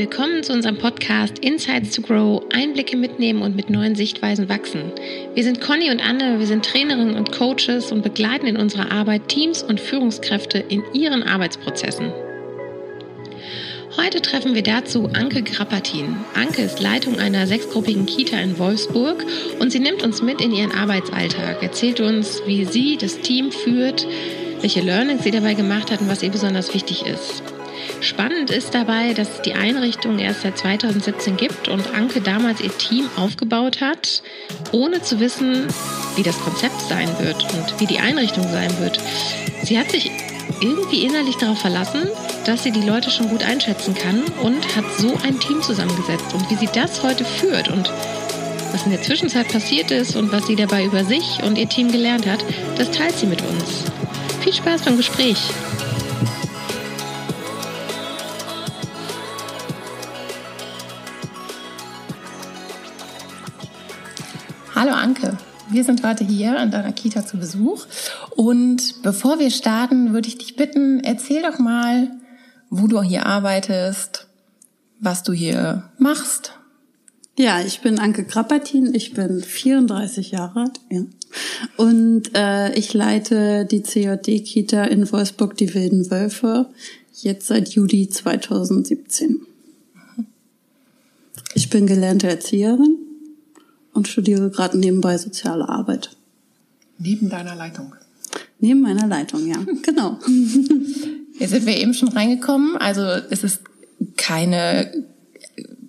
Willkommen zu unserem Podcast Insights to Grow, Einblicke mitnehmen und mit neuen Sichtweisen wachsen. Wir sind Conny und Anne, wir sind Trainerinnen und Coaches und begleiten in unserer Arbeit Teams und Führungskräfte in ihren Arbeitsprozessen. Heute treffen wir dazu Anke Grappatin. Anke ist Leitung einer sechsgruppigen Kita in Wolfsburg und sie nimmt uns mit in ihren Arbeitsalltag, erzählt uns, wie sie das Team führt, welche Learnings sie dabei gemacht hat und was ihr besonders wichtig ist. Spannend ist dabei, dass es die Einrichtung erst seit 2017 gibt und Anke damals ihr Team aufgebaut hat, ohne zu wissen, wie das Konzept sein wird und wie die Einrichtung sein wird. Sie hat sich irgendwie innerlich darauf verlassen, dass sie die Leute schon gut einschätzen kann und hat so ein Team zusammengesetzt. Und wie sie das heute führt und was in der Zwischenzeit passiert ist und was sie dabei über sich und ihr Team gelernt hat, das teilt sie mit uns. Viel Spaß beim Gespräch. Hallo Anke, wir sind heute hier an deiner Kita zu Besuch. Und bevor wir starten, würde ich dich bitten, erzähl doch mal, wo du hier arbeitest, was du hier machst. Ja, ich bin Anke Krappertin, ich bin 34 Jahre alt ja. und äh, ich leite die CJD-Kita in Wolfsburg, die Wilden Wölfe, jetzt seit Juli 2017. Ich bin gelernte Erzieherin und studiere gerade nebenbei soziale Arbeit. Neben deiner Leitung? Neben meiner Leitung, ja, genau. Jetzt sind wir eben schon reingekommen. Also es ist keine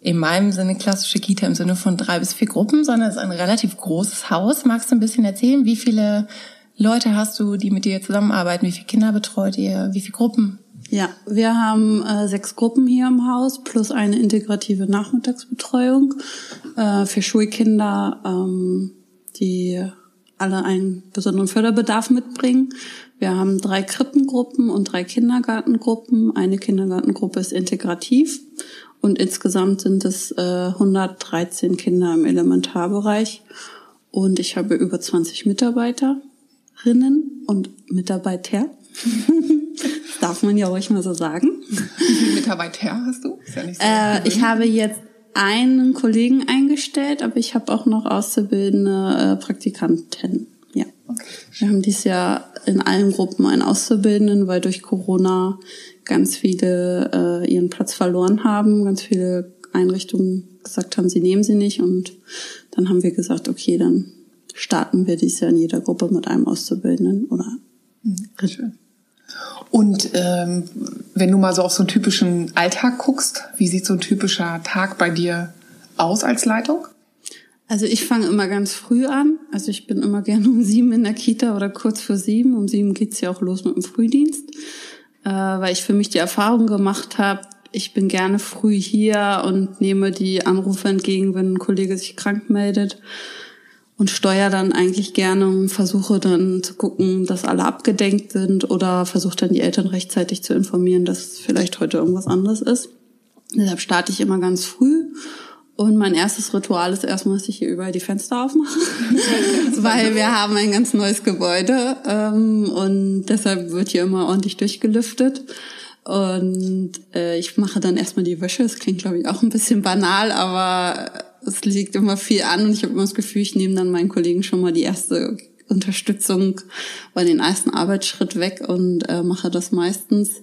in meinem Sinne klassische Kita im Sinne von drei bis vier Gruppen, sondern es ist ein relativ großes Haus. Magst du ein bisschen erzählen, wie viele Leute hast du, die mit dir zusammenarbeiten? Wie viele Kinder betreut ihr? Wie viele Gruppen? Ja, wir haben äh, sechs Gruppen hier im Haus plus eine integrative Nachmittagsbetreuung äh, für Schulkinder, ähm, die alle einen besonderen Förderbedarf mitbringen. Wir haben drei Krippengruppen und drei Kindergartengruppen. Eine Kindergartengruppe ist integrativ und insgesamt sind es äh, 113 Kinder im Elementarbereich. Und ich habe über 20 Mitarbeiterinnen und Mitarbeiter. darf man ja ruhig mal so sagen. Wie viele Mitarbeiter hast du? Ist ja nicht so äh, ich habe jetzt einen Kollegen eingestellt, aber ich habe auch noch auszubildende äh, Praktikanten. Ja. Okay. Wir haben dieses Jahr in allen Gruppen einen Auszubildenden, weil durch Corona ganz viele äh, ihren Platz verloren haben, ganz viele Einrichtungen gesagt haben, sie nehmen sie nicht und dann haben wir gesagt, okay, dann starten wir dieses Jahr in jeder Gruppe mit einem Auszubildenden oder mhm. Schön. Und ähm, wenn du mal so auf so einen typischen Alltag guckst, wie sieht so ein typischer Tag bei dir aus als Leitung? Also ich fange immer ganz früh an. Also ich bin immer gerne um sieben in der Kita oder kurz vor sieben. Um sieben geht's ja auch los mit dem Frühdienst, äh, weil ich für mich die Erfahrung gemacht habe, ich bin gerne früh hier und nehme die Anrufe entgegen, wenn ein Kollege sich krank meldet und steuere dann eigentlich gerne und versuche dann zu gucken, dass alle abgedenkt sind oder versuche dann die Eltern rechtzeitig zu informieren, dass vielleicht heute irgendwas anderes ist. Deshalb starte ich immer ganz früh und mein erstes Ritual ist erstmal, dass ich hier überall die Fenster aufmache, weil wir haben ein ganz neues Gebäude ähm, und deshalb wird hier immer ordentlich durchgelüftet. Und äh, ich mache dann erstmal die Wäsche. Das klingt, glaube ich, auch ein bisschen banal, aber es liegt immer viel an und ich habe immer das Gefühl, ich nehme dann meinen Kollegen schon mal die erste Unterstützung bei den ersten Arbeitsschritt weg und äh, mache das meistens.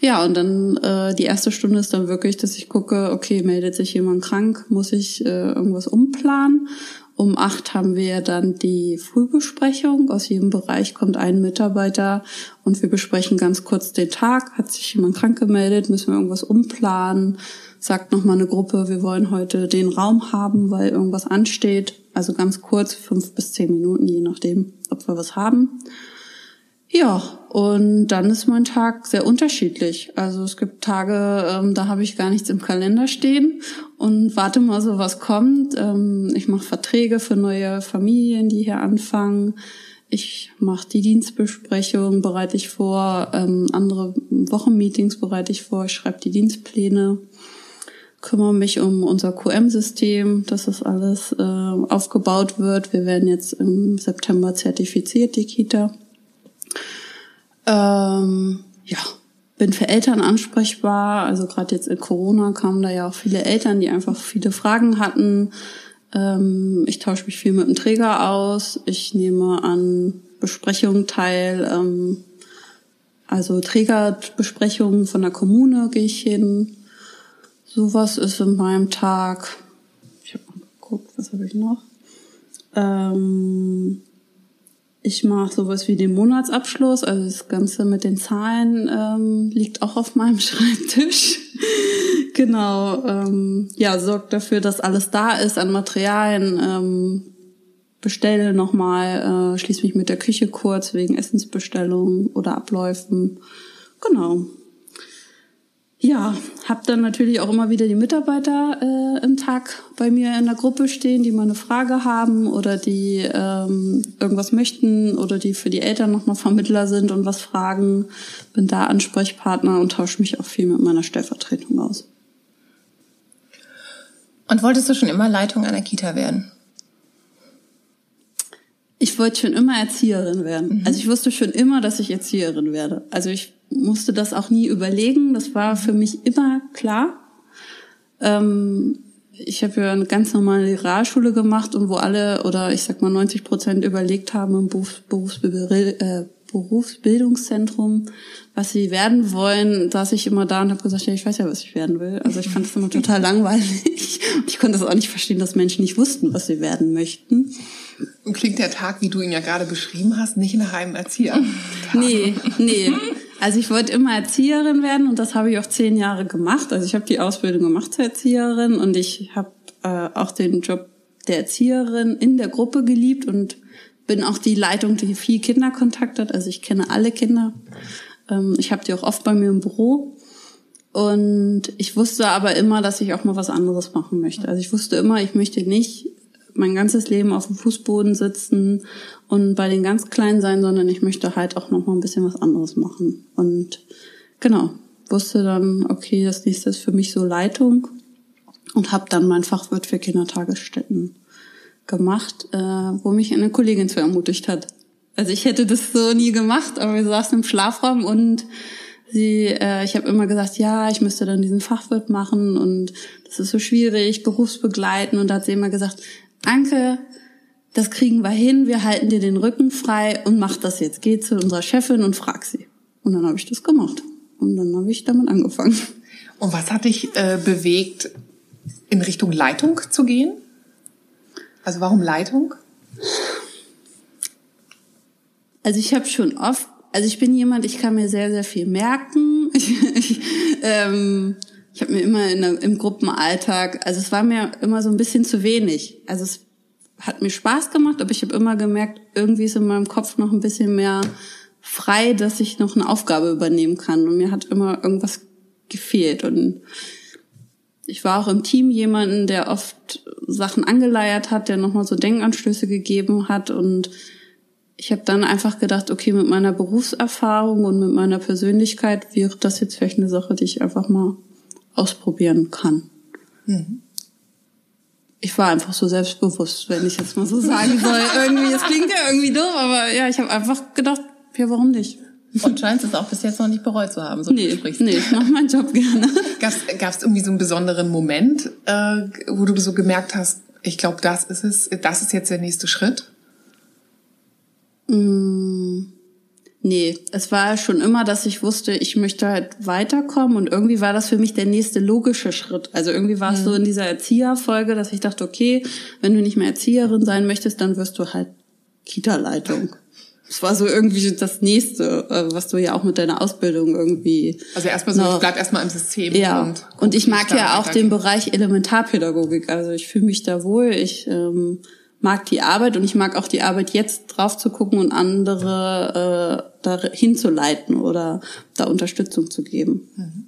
Ja, und dann äh, die erste Stunde ist dann wirklich, dass ich gucke, okay, meldet sich jemand krank, muss ich äh, irgendwas umplanen. Um acht haben wir dann die Frühbesprechung. Aus jedem Bereich kommt ein Mitarbeiter und wir besprechen ganz kurz den Tag. Hat sich jemand krank gemeldet? Müssen wir irgendwas umplanen? Sagt nochmal eine Gruppe, wir wollen heute den Raum haben, weil irgendwas ansteht. Also ganz kurz, fünf bis zehn Minuten, je nachdem, ob wir was haben. Ja, und dann ist mein Tag sehr unterschiedlich. Also es gibt Tage, ähm, da habe ich gar nichts im Kalender stehen und warte mal so, was kommt. Ähm, ich mache Verträge für neue Familien, die hier anfangen. Ich mache die Dienstbesprechung, bereite ich vor, ähm, andere Wochenmeetings bereite ich vor, schreibe die Dienstpläne kümmere mich um unser QM-System, dass das alles äh, aufgebaut wird. Wir werden jetzt im September zertifiziert, die Kita. Ähm, ja, bin für Eltern ansprechbar. Also gerade jetzt in Corona kamen da ja auch viele Eltern, die einfach viele Fragen hatten. Ähm, ich tausche mich viel mit dem Träger aus. Ich nehme an Besprechungen teil. Ähm, also Trägerbesprechungen von der Kommune gehe ich hin. Sowas ist in meinem Tag. Ich habe mal geguckt, was habe ich noch? Ähm, ich mache sowas wie den Monatsabschluss, also das Ganze mit den Zahlen ähm, liegt auch auf meinem Schreibtisch. genau, ähm, ja, sorgt dafür, dass alles da ist an Materialien. Ähm, bestelle nochmal, äh, schließe mich mit der Küche kurz wegen Essensbestellungen oder Abläufen. Genau ja, habe dann natürlich auch immer wieder die Mitarbeiter äh, im Tag bei mir in der Gruppe stehen, die mal eine Frage haben oder die ähm, irgendwas möchten oder die für die Eltern nochmal Vermittler sind und was fragen. Bin da Ansprechpartner und tausche mich auch viel mit meiner Stellvertretung aus. Und wolltest du schon immer Leitung einer Kita werden? Ich wollte schon immer Erzieherin werden. Mhm. Also ich wusste schon immer, dass ich Erzieherin werde. Also ich musste das auch nie überlegen. Das war für mich immer klar. Ähm, ich habe ja eine ganz normale Realschule gemacht und wo alle oder ich sag mal 90 Prozent überlegt haben im Berufs Berufsbild äh, Berufsbildungszentrum, was sie werden wollen, saß ich immer da und habe gesagt, ja, ich weiß ja, was ich werden will. Also ich fand das immer total langweilig. Und ich konnte das auch nicht verstehen, dass Menschen nicht wussten, was sie werden möchten. Und klingt der Tag, wie du ihn ja gerade beschrieben hast, nicht nach einem Erzieher? nee, nee. Also ich wollte immer Erzieherin werden und das habe ich auch zehn Jahre gemacht. Also ich habe die Ausbildung gemacht zur Erzieherin und ich habe äh, auch den Job der Erzieherin in der Gruppe geliebt und bin auch die Leitung, die viel Kinderkontakt hat. Also ich kenne alle Kinder. Ähm, ich habe die auch oft bei mir im Büro. Und ich wusste aber immer, dass ich auch mal was anderes machen möchte. Also ich wusste immer, ich möchte nicht mein ganzes Leben auf dem Fußboden sitzen und bei den ganz Kleinen sein, sondern ich möchte halt auch noch mal ein bisschen was anderes machen. Und genau, wusste dann, okay, das nächste ist für mich so Leitung und habe dann mein Fachwirt für Kindertagesstätten gemacht, äh, wo mich eine Kollegin zu ermutigt hat. Also ich hätte das so nie gemacht, aber wir saßen im Schlafraum und sie, äh, ich habe immer gesagt, ja, ich müsste dann diesen Fachwirt machen und das ist so schwierig, berufsbegleiten. Und da hat sie immer gesagt, Anke, das kriegen wir hin, wir halten dir den Rücken frei und mach das jetzt. Geh zu unserer Chefin und frag sie. Und dann habe ich das gemacht. Und dann habe ich damit angefangen. Und was hat dich äh, bewegt, in Richtung Leitung zu gehen? Also warum Leitung? Also ich habe schon oft, also ich bin jemand, ich kann mir sehr, sehr viel merken. Ich, ich, ähm, ich habe mir immer in im Gruppenalltag, also es war mir immer so ein bisschen zu wenig. Also es hat mir Spaß gemacht, aber ich habe immer gemerkt, irgendwie ist in meinem Kopf noch ein bisschen mehr frei, dass ich noch eine Aufgabe übernehmen kann. Und mir hat immer irgendwas gefehlt. Und ich war auch im Team jemanden, der oft Sachen angeleiert hat, der nochmal so Denkanstöße gegeben hat. Und ich habe dann einfach gedacht, okay, mit meiner Berufserfahrung und mit meiner Persönlichkeit wäre das jetzt vielleicht eine Sache, die ich einfach mal ausprobieren kann. Mhm. Ich war einfach so selbstbewusst, wenn ich jetzt mal so sagen soll. irgendwie, es klingt ja irgendwie doof, aber ja, ich habe einfach gedacht, ja, warum nicht? Und scheinst es auch bis jetzt noch nicht bereut zu haben, so nee, du sprichst. Nee, ich mache meinen Job gerne. Gab es irgendwie so einen besonderen Moment, äh, wo du so gemerkt hast, ich glaube, das ist es, das ist jetzt der nächste Schritt? Mm. Nee, es war schon immer, dass ich wusste, ich möchte halt weiterkommen und irgendwie war das für mich der nächste logische Schritt. Also irgendwie war es mhm. so in dieser Erzieherfolge, dass ich dachte, okay, wenn du nicht mehr Erzieherin sein möchtest, dann wirst du halt Kita-Leitung. Es war so irgendwie das nächste, äh, was du ja auch mit deiner Ausbildung irgendwie. Also erstmal so, noch, ich bleib erstmal im System. Ja. Und, und ich mag ja auch den Bereich Elementarpädagogik. Also ich fühle mich da wohl. Ich ähm, mag die Arbeit und ich mag auch die Arbeit jetzt drauf zu gucken und andere äh, da hinzuleiten oder da Unterstützung zu geben. Mhm.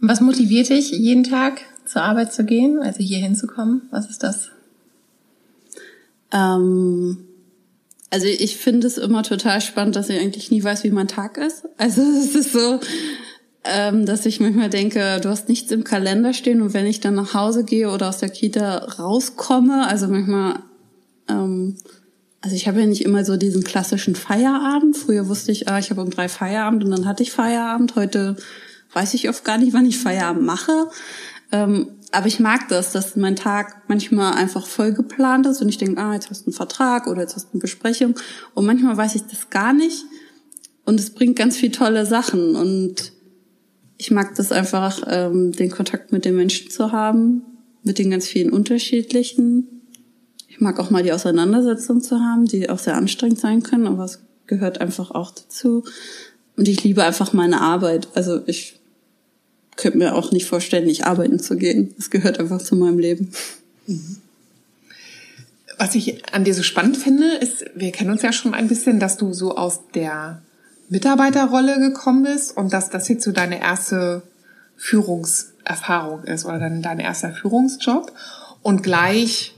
Was motiviert dich, jeden Tag zur Arbeit zu gehen, also hier hinzukommen? Was ist das? Ähm, also ich finde es immer total spannend, dass ich eigentlich nie weiß, wie mein Tag ist. Also es ist so, ähm, dass ich manchmal denke, du hast nichts im Kalender stehen und wenn ich dann nach Hause gehe oder aus der Kita rauskomme, also manchmal ähm, also ich habe ja nicht immer so diesen klassischen Feierabend. Früher wusste ich, ah, ich habe um drei Feierabend und dann hatte ich Feierabend. Heute weiß ich oft gar nicht, wann ich Feierabend mache. Ähm, aber ich mag das, dass mein Tag manchmal einfach voll geplant ist und ich denke, ah, jetzt hast du einen Vertrag oder jetzt hast du eine Besprechung. Und manchmal weiß ich das gar nicht. Und es bringt ganz viel tolle Sachen. Und ich mag das einfach, ähm, den Kontakt mit den Menschen zu haben, mit den ganz vielen unterschiedlichen. Ich mag auch mal die Auseinandersetzung zu haben, die auch sehr anstrengend sein können, aber es gehört einfach auch dazu. Und ich liebe einfach meine Arbeit. Also ich könnte mir auch nicht vorstellen, nicht arbeiten zu gehen. Das gehört einfach zu meinem Leben. Was ich an dir so spannend finde, ist, wir kennen uns ja schon ein bisschen, dass du so aus der Mitarbeiterrolle gekommen bist und dass das jetzt so deine erste Führungserfahrung ist oder dein, dein erster Führungsjob und gleich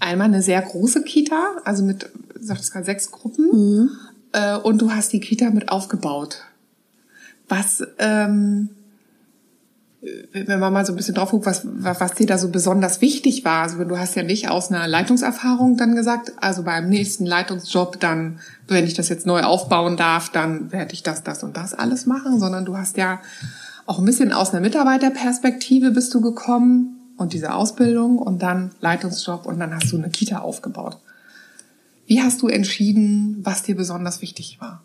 einmal eine sehr große Kita, also mit, sagst du gerade, sechs Gruppen mhm. äh, und du hast die Kita mit aufgebaut. Was, ähm, wenn man mal so ein bisschen drauf guckt, was, was dir da so besonders wichtig war. Also du hast ja nicht aus einer Leitungserfahrung dann gesagt, also beim nächsten Leitungsjob dann, wenn ich das jetzt neu aufbauen darf, dann werde ich das, das und das alles machen, sondern du hast ja auch ein bisschen aus einer Mitarbeiterperspektive bist du gekommen und diese Ausbildung und dann Leitungsjob und dann hast du eine Kita aufgebaut. Wie hast du entschieden, was dir besonders wichtig war?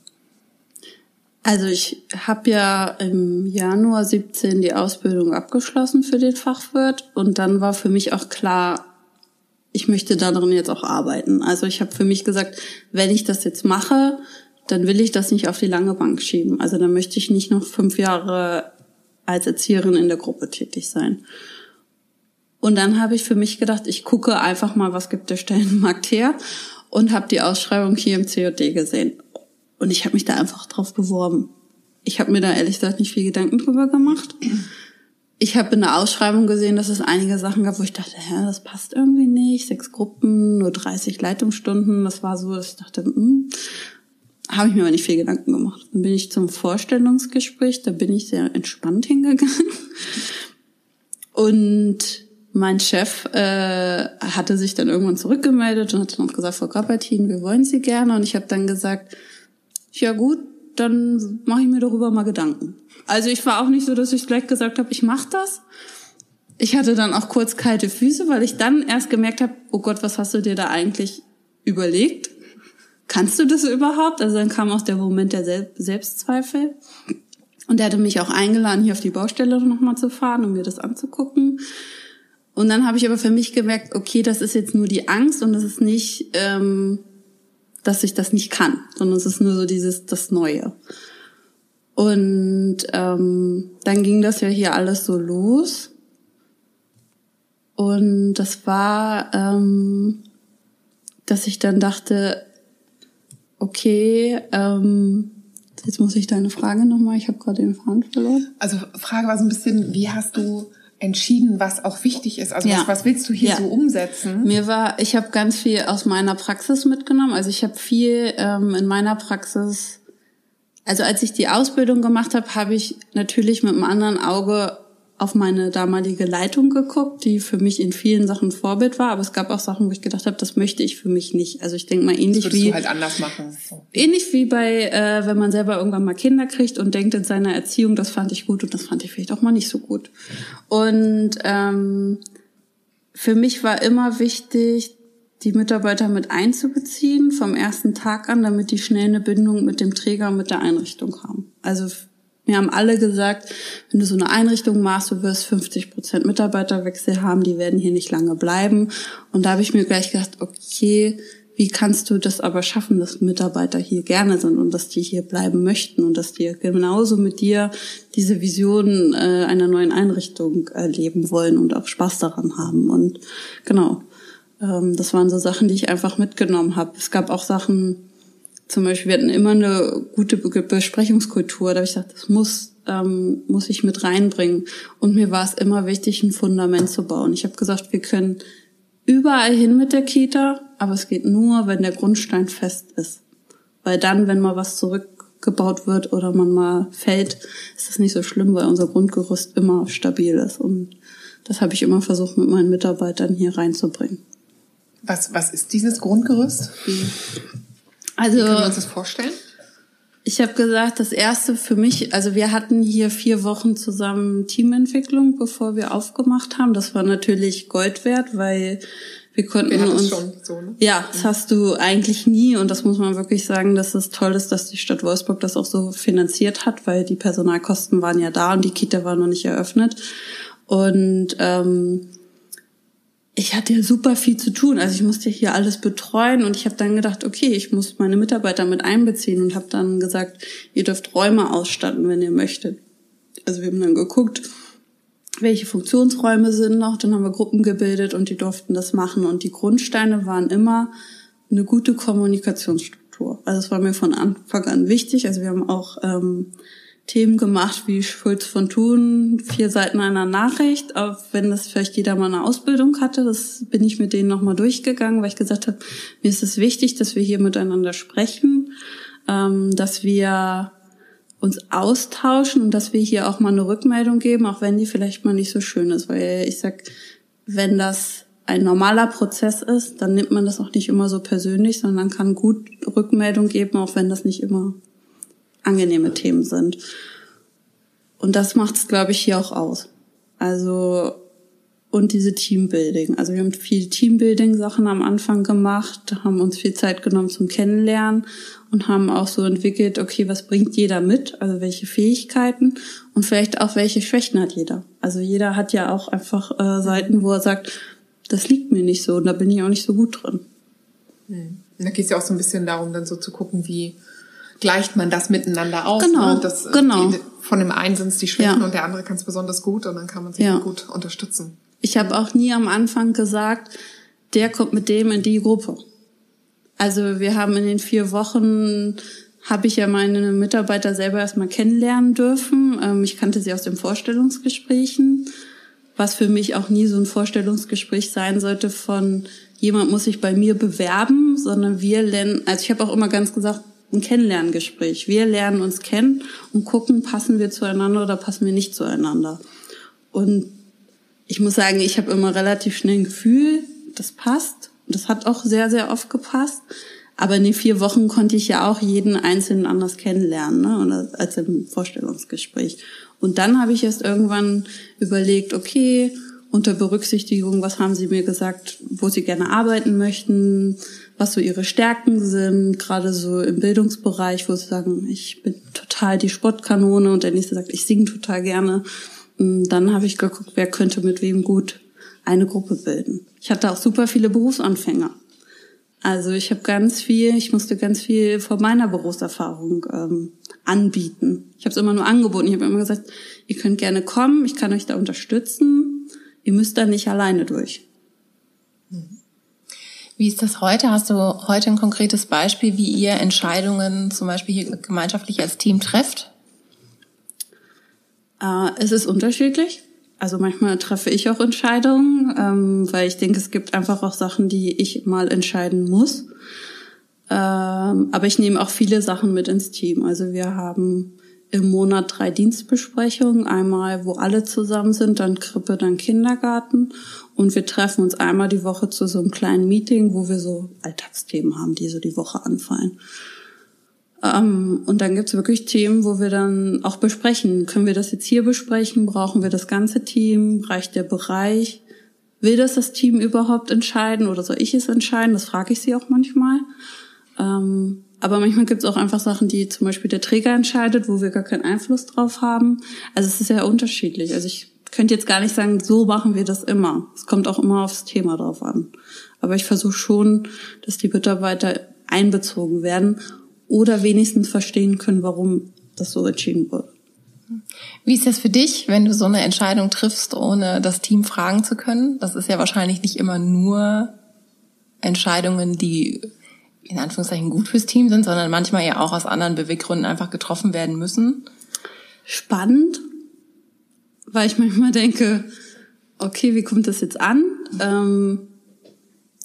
Also ich habe ja im Januar 17 die Ausbildung abgeschlossen für den Fachwirt und dann war für mich auch klar, ich möchte darin jetzt auch arbeiten. Also ich habe für mich gesagt, wenn ich das jetzt mache, dann will ich das nicht auf die lange Bank schieben. Also dann möchte ich nicht noch fünf Jahre als Erzieherin in der Gruppe tätig sein. Und dann habe ich für mich gedacht, ich gucke einfach mal, was gibt der Stellenmarkt her und habe die Ausschreibung hier im COD gesehen. Und ich habe mich da einfach drauf beworben. Ich habe mir da ehrlich gesagt nicht viel Gedanken drüber gemacht. Ich habe in der Ausschreibung gesehen, dass es einige Sachen gab, wo ich dachte, hä, das passt irgendwie nicht. Sechs Gruppen, nur 30 Leitungsstunden. Das war so, dass ich dachte, hm, habe ich mir aber nicht viel Gedanken gemacht. Dann bin ich zum Vorstellungsgespräch, da bin ich sehr entspannt hingegangen. Und mein Chef äh, hatte sich dann irgendwann zurückgemeldet und hat dann auch gesagt, Frau Grappertin, wir wollen Sie gerne. Und ich habe dann gesagt, ja gut, dann mache ich mir darüber mal Gedanken. Also ich war auch nicht so, dass ich gleich gesagt habe, ich mache das. Ich hatte dann auch kurz kalte Füße, weil ich dann erst gemerkt habe, oh Gott, was hast du dir da eigentlich überlegt? Kannst du das überhaupt? Also dann kam auch der Moment der Sel Selbstzweifel. Und er hatte mich auch eingeladen, hier auf die Baustelle nochmal zu fahren, um mir das anzugucken. Und dann habe ich aber für mich gemerkt, okay, das ist jetzt nur die Angst und das ist nicht ähm, dass ich das nicht kann, sondern es ist nur so dieses das Neue. Und ähm, dann ging das ja hier alles so los. Und das war, ähm, dass ich dann dachte, okay, ähm, jetzt muss ich deine Frage nochmal, ich habe gerade den Faden verloren. Also Frage war so ein bisschen, wie hast du entschieden, was auch wichtig ist? Also ja. was, was, willst du hier ja. so umsetzen? Mir war, ich habe ganz viel aus meiner Praxis mitgenommen. Also ich habe viel ähm, in meiner Praxis. Also als ich die Ausbildung gemacht habe, habe ich natürlich mit einem anderen Auge auf meine damalige Leitung geguckt, die für mich in vielen Sachen Vorbild war, aber es gab auch Sachen, wo ich gedacht habe, das möchte ich für mich nicht. Also ich denke mal ähnlich das wie du halt anders machen. Ähnlich wie bei, äh, wenn man selber irgendwann mal Kinder kriegt und denkt in seiner Erziehung, das fand ich gut und das fand ich vielleicht auch mal nicht so gut. Und ähm, für mich war immer wichtig, die Mitarbeiter mit einzubeziehen vom ersten Tag an, damit die schnell eine Bindung mit dem Träger und mit der Einrichtung haben. Also mir haben alle gesagt, wenn du so eine Einrichtung machst, du wirst 50 Prozent Mitarbeiterwechsel haben, die werden hier nicht lange bleiben. Und da habe ich mir gleich gedacht, okay, wie kannst du das aber schaffen, dass Mitarbeiter hier gerne sind und dass die hier bleiben möchten und dass die genauso mit dir diese Vision äh, einer neuen Einrichtung erleben wollen und auch Spaß daran haben. Und genau, ähm, das waren so Sachen, die ich einfach mitgenommen habe. Es gab auch Sachen, zum Beispiel, wir hatten immer eine gute Besprechungskultur. Da habe ich gesagt, das muss, ähm, muss ich mit reinbringen. Und mir war es immer wichtig, ein Fundament zu bauen. Ich habe gesagt, wir können überall hin mit der Kita, aber es geht nur, wenn der Grundstein fest ist. Weil dann, wenn mal was zurückgebaut wird oder man mal fällt, ist das nicht so schlimm, weil unser Grundgerüst immer stabil ist. Und das habe ich immer versucht, mit meinen Mitarbeitern hier reinzubringen. Was, was ist dieses Grundgerüst? Wie, also, wie können wir uns das vorstellen? Ich habe gesagt, das erste für mich, also wir hatten hier vier Wochen zusammen Teamentwicklung, bevor wir aufgemacht haben. Das war natürlich Gold wert, weil wir konnten wir uns. So, ne? Ja, das hast du eigentlich nie und das muss man wirklich sagen, dass es toll ist, dass die Stadt Wolfsburg das auch so finanziert hat, weil die Personalkosten waren ja da und die Kita war noch nicht eröffnet. Und ähm, ich hatte ja super viel zu tun. Also ich musste hier alles betreuen und ich habe dann gedacht, okay, ich muss meine Mitarbeiter mit einbeziehen und habe dann gesagt, ihr dürft Räume ausstatten, wenn ihr möchtet. Also wir haben dann geguckt, welche Funktionsräume sind noch, dann haben wir Gruppen gebildet und die durften das machen. Und die Grundsteine waren immer eine gute Kommunikationsstruktur. Also es war mir von Anfang an wichtig. Also wir haben auch ähm, Themen gemacht wie Schulz von Thun, vier Seiten einer Nachricht, auch wenn das vielleicht jeder mal eine Ausbildung hatte. Das bin ich mit denen nochmal durchgegangen, weil ich gesagt habe, mir ist es wichtig, dass wir hier miteinander sprechen, ähm, dass wir uns austauschen und dass wir hier auch mal eine Rückmeldung geben, auch wenn die vielleicht mal nicht so schön ist. Weil ich sag, wenn das ein normaler Prozess ist, dann nimmt man das auch nicht immer so persönlich, sondern kann gut Rückmeldung geben, auch wenn das nicht immer angenehme Themen sind. Und das macht es, glaube ich, hier auch aus. Also und diese Teambuilding. Also wir haben viel Teambuilding-Sachen am Anfang gemacht, haben uns viel Zeit genommen zum Kennenlernen und haben auch so entwickelt, okay, was bringt jeder mit, also welche Fähigkeiten und vielleicht auch welche Schwächen hat jeder. Also jeder hat ja auch einfach äh, Seiten, wo er sagt, das liegt mir nicht so und da bin ich auch nicht so gut drin. Hm. Da geht es ja auch so ein bisschen darum, dann so zu gucken, wie gleicht man das miteinander aus. Genau, ne? das, genau. Die, von dem einen sind es die Schwächen ja. und der andere kann es besonders gut und dann kann man sich ja. gut unterstützen. Ich habe auch nie am Anfang gesagt, der kommt mit dem in die Gruppe. Also wir haben in den vier Wochen habe ich ja meine Mitarbeiter selber erstmal kennenlernen dürfen. Ähm, ich kannte sie aus den Vorstellungsgesprächen, was für mich auch nie so ein Vorstellungsgespräch sein sollte von jemand muss sich bei mir bewerben, sondern wir lernen, also ich habe auch immer ganz gesagt, ein Kennenlerngespräch. Wir lernen uns kennen und gucken, passen wir zueinander oder passen wir nicht zueinander. Und ich muss sagen, ich habe immer relativ schnell ein Gefühl, das passt. Das hat auch sehr, sehr oft gepasst. Aber in den vier Wochen konnte ich ja auch jeden Einzelnen anders kennenlernen, ne? als im Vorstellungsgespräch. Und dann habe ich erst irgendwann überlegt, okay, unter Berücksichtigung, was haben Sie mir gesagt, wo Sie gerne arbeiten möchten, was so Ihre Stärken sind, gerade so im Bildungsbereich, wo Sie sagen, ich bin total die Sportkanone und der nächste sagt, ich singe total gerne. Mm, dann habe ich geguckt, wer könnte mit wem gut eine Gruppe bilden. Ich hatte auch super viele Berufsanfänger. Also ich habe ganz viel, ich musste ganz viel von meiner Berufserfahrung ähm, anbieten. Ich habe es immer nur angeboten. Ich habe immer gesagt, ihr könnt gerne kommen, ich kann euch da unterstützen. Ihr müsst da nicht alleine durch. Wie ist das heute? Hast du heute ein konkretes Beispiel, wie ihr Entscheidungen zum Beispiel hier gemeinschaftlich als Team trefft? Äh, es ist unterschiedlich. Also manchmal treffe ich auch Entscheidungen, ähm, weil ich denke, es gibt einfach auch Sachen, die ich mal entscheiden muss. Ähm, aber ich nehme auch viele Sachen mit ins Team. Also wir haben im Monat drei Dienstbesprechungen. Einmal, wo alle zusammen sind, dann Krippe, dann Kindergarten. Und wir treffen uns einmal die Woche zu so einem kleinen Meeting, wo wir so Alltagsthemen haben, die so die Woche anfallen. Ähm, und dann gibt's wirklich Themen, wo wir dann auch besprechen. Können wir das jetzt hier besprechen? Brauchen wir das ganze Team? Reicht der Bereich? Will das das Team überhaupt entscheiden oder soll ich es entscheiden? Das frage ich sie auch manchmal. Ähm, aber manchmal gibt's auch einfach Sachen, die zum Beispiel der Träger entscheidet, wo wir gar keinen Einfluss drauf haben. Also es ist ja unterschiedlich. Also ich könnte jetzt gar nicht sagen, so machen wir das immer. Es kommt auch immer aufs Thema drauf an. Aber ich versuche schon, dass die Mitarbeiter einbezogen werden oder wenigstens verstehen können, warum das so entschieden wurde. Wie ist das für dich, wenn du so eine Entscheidung triffst, ohne das Team fragen zu können? Das ist ja wahrscheinlich nicht immer nur Entscheidungen, die in Anführungszeichen gut fürs Team sind, sondern manchmal ja auch aus anderen Beweggründen einfach getroffen werden müssen. Spannend, weil ich manchmal denke, okay, wie kommt das jetzt an? Ähm,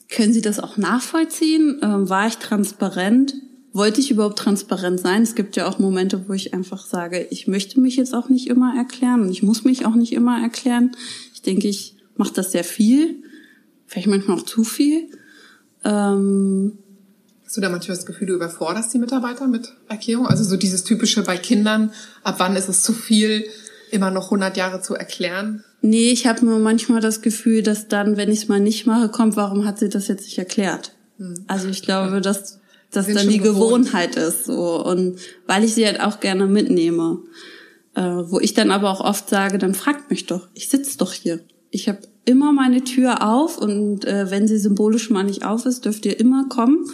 können Sie das auch nachvollziehen? Ähm, war ich transparent? wollte ich überhaupt transparent sein? Es gibt ja auch Momente, wo ich einfach sage, ich möchte mich jetzt auch nicht immer erklären und ich muss mich auch nicht immer erklären. Ich denke, ich mache das sehr viel, vielleicht manchmal auch zu viel. Ähm, Hast du da manchmal das Gefühl, du überforderst die Mitarbeiter mit Erklärung? Also so dieses typische bei Kindern, ab wann ist es zu viel, immer noch 100 Jahre zu erklären? Nee, ich habe nur manchmal das Gefühl, dass dann, wenn ich es mal nicht mache, kommt, warum hat sie das jetzt nicht erklärt? Hm. Also ich glaube, dass das dann die gewohnt. Gewohnheit ist so und weil ich sie halt auch gerne mitnehme, äh, wo ich dann aber auch oft sage, dann fragt mich doch, ich sitz doch hier, ich habe immer meine Tür auf und äh, wenn sie symbolisch mal nicht auf ist, dürft ihr immer kommen.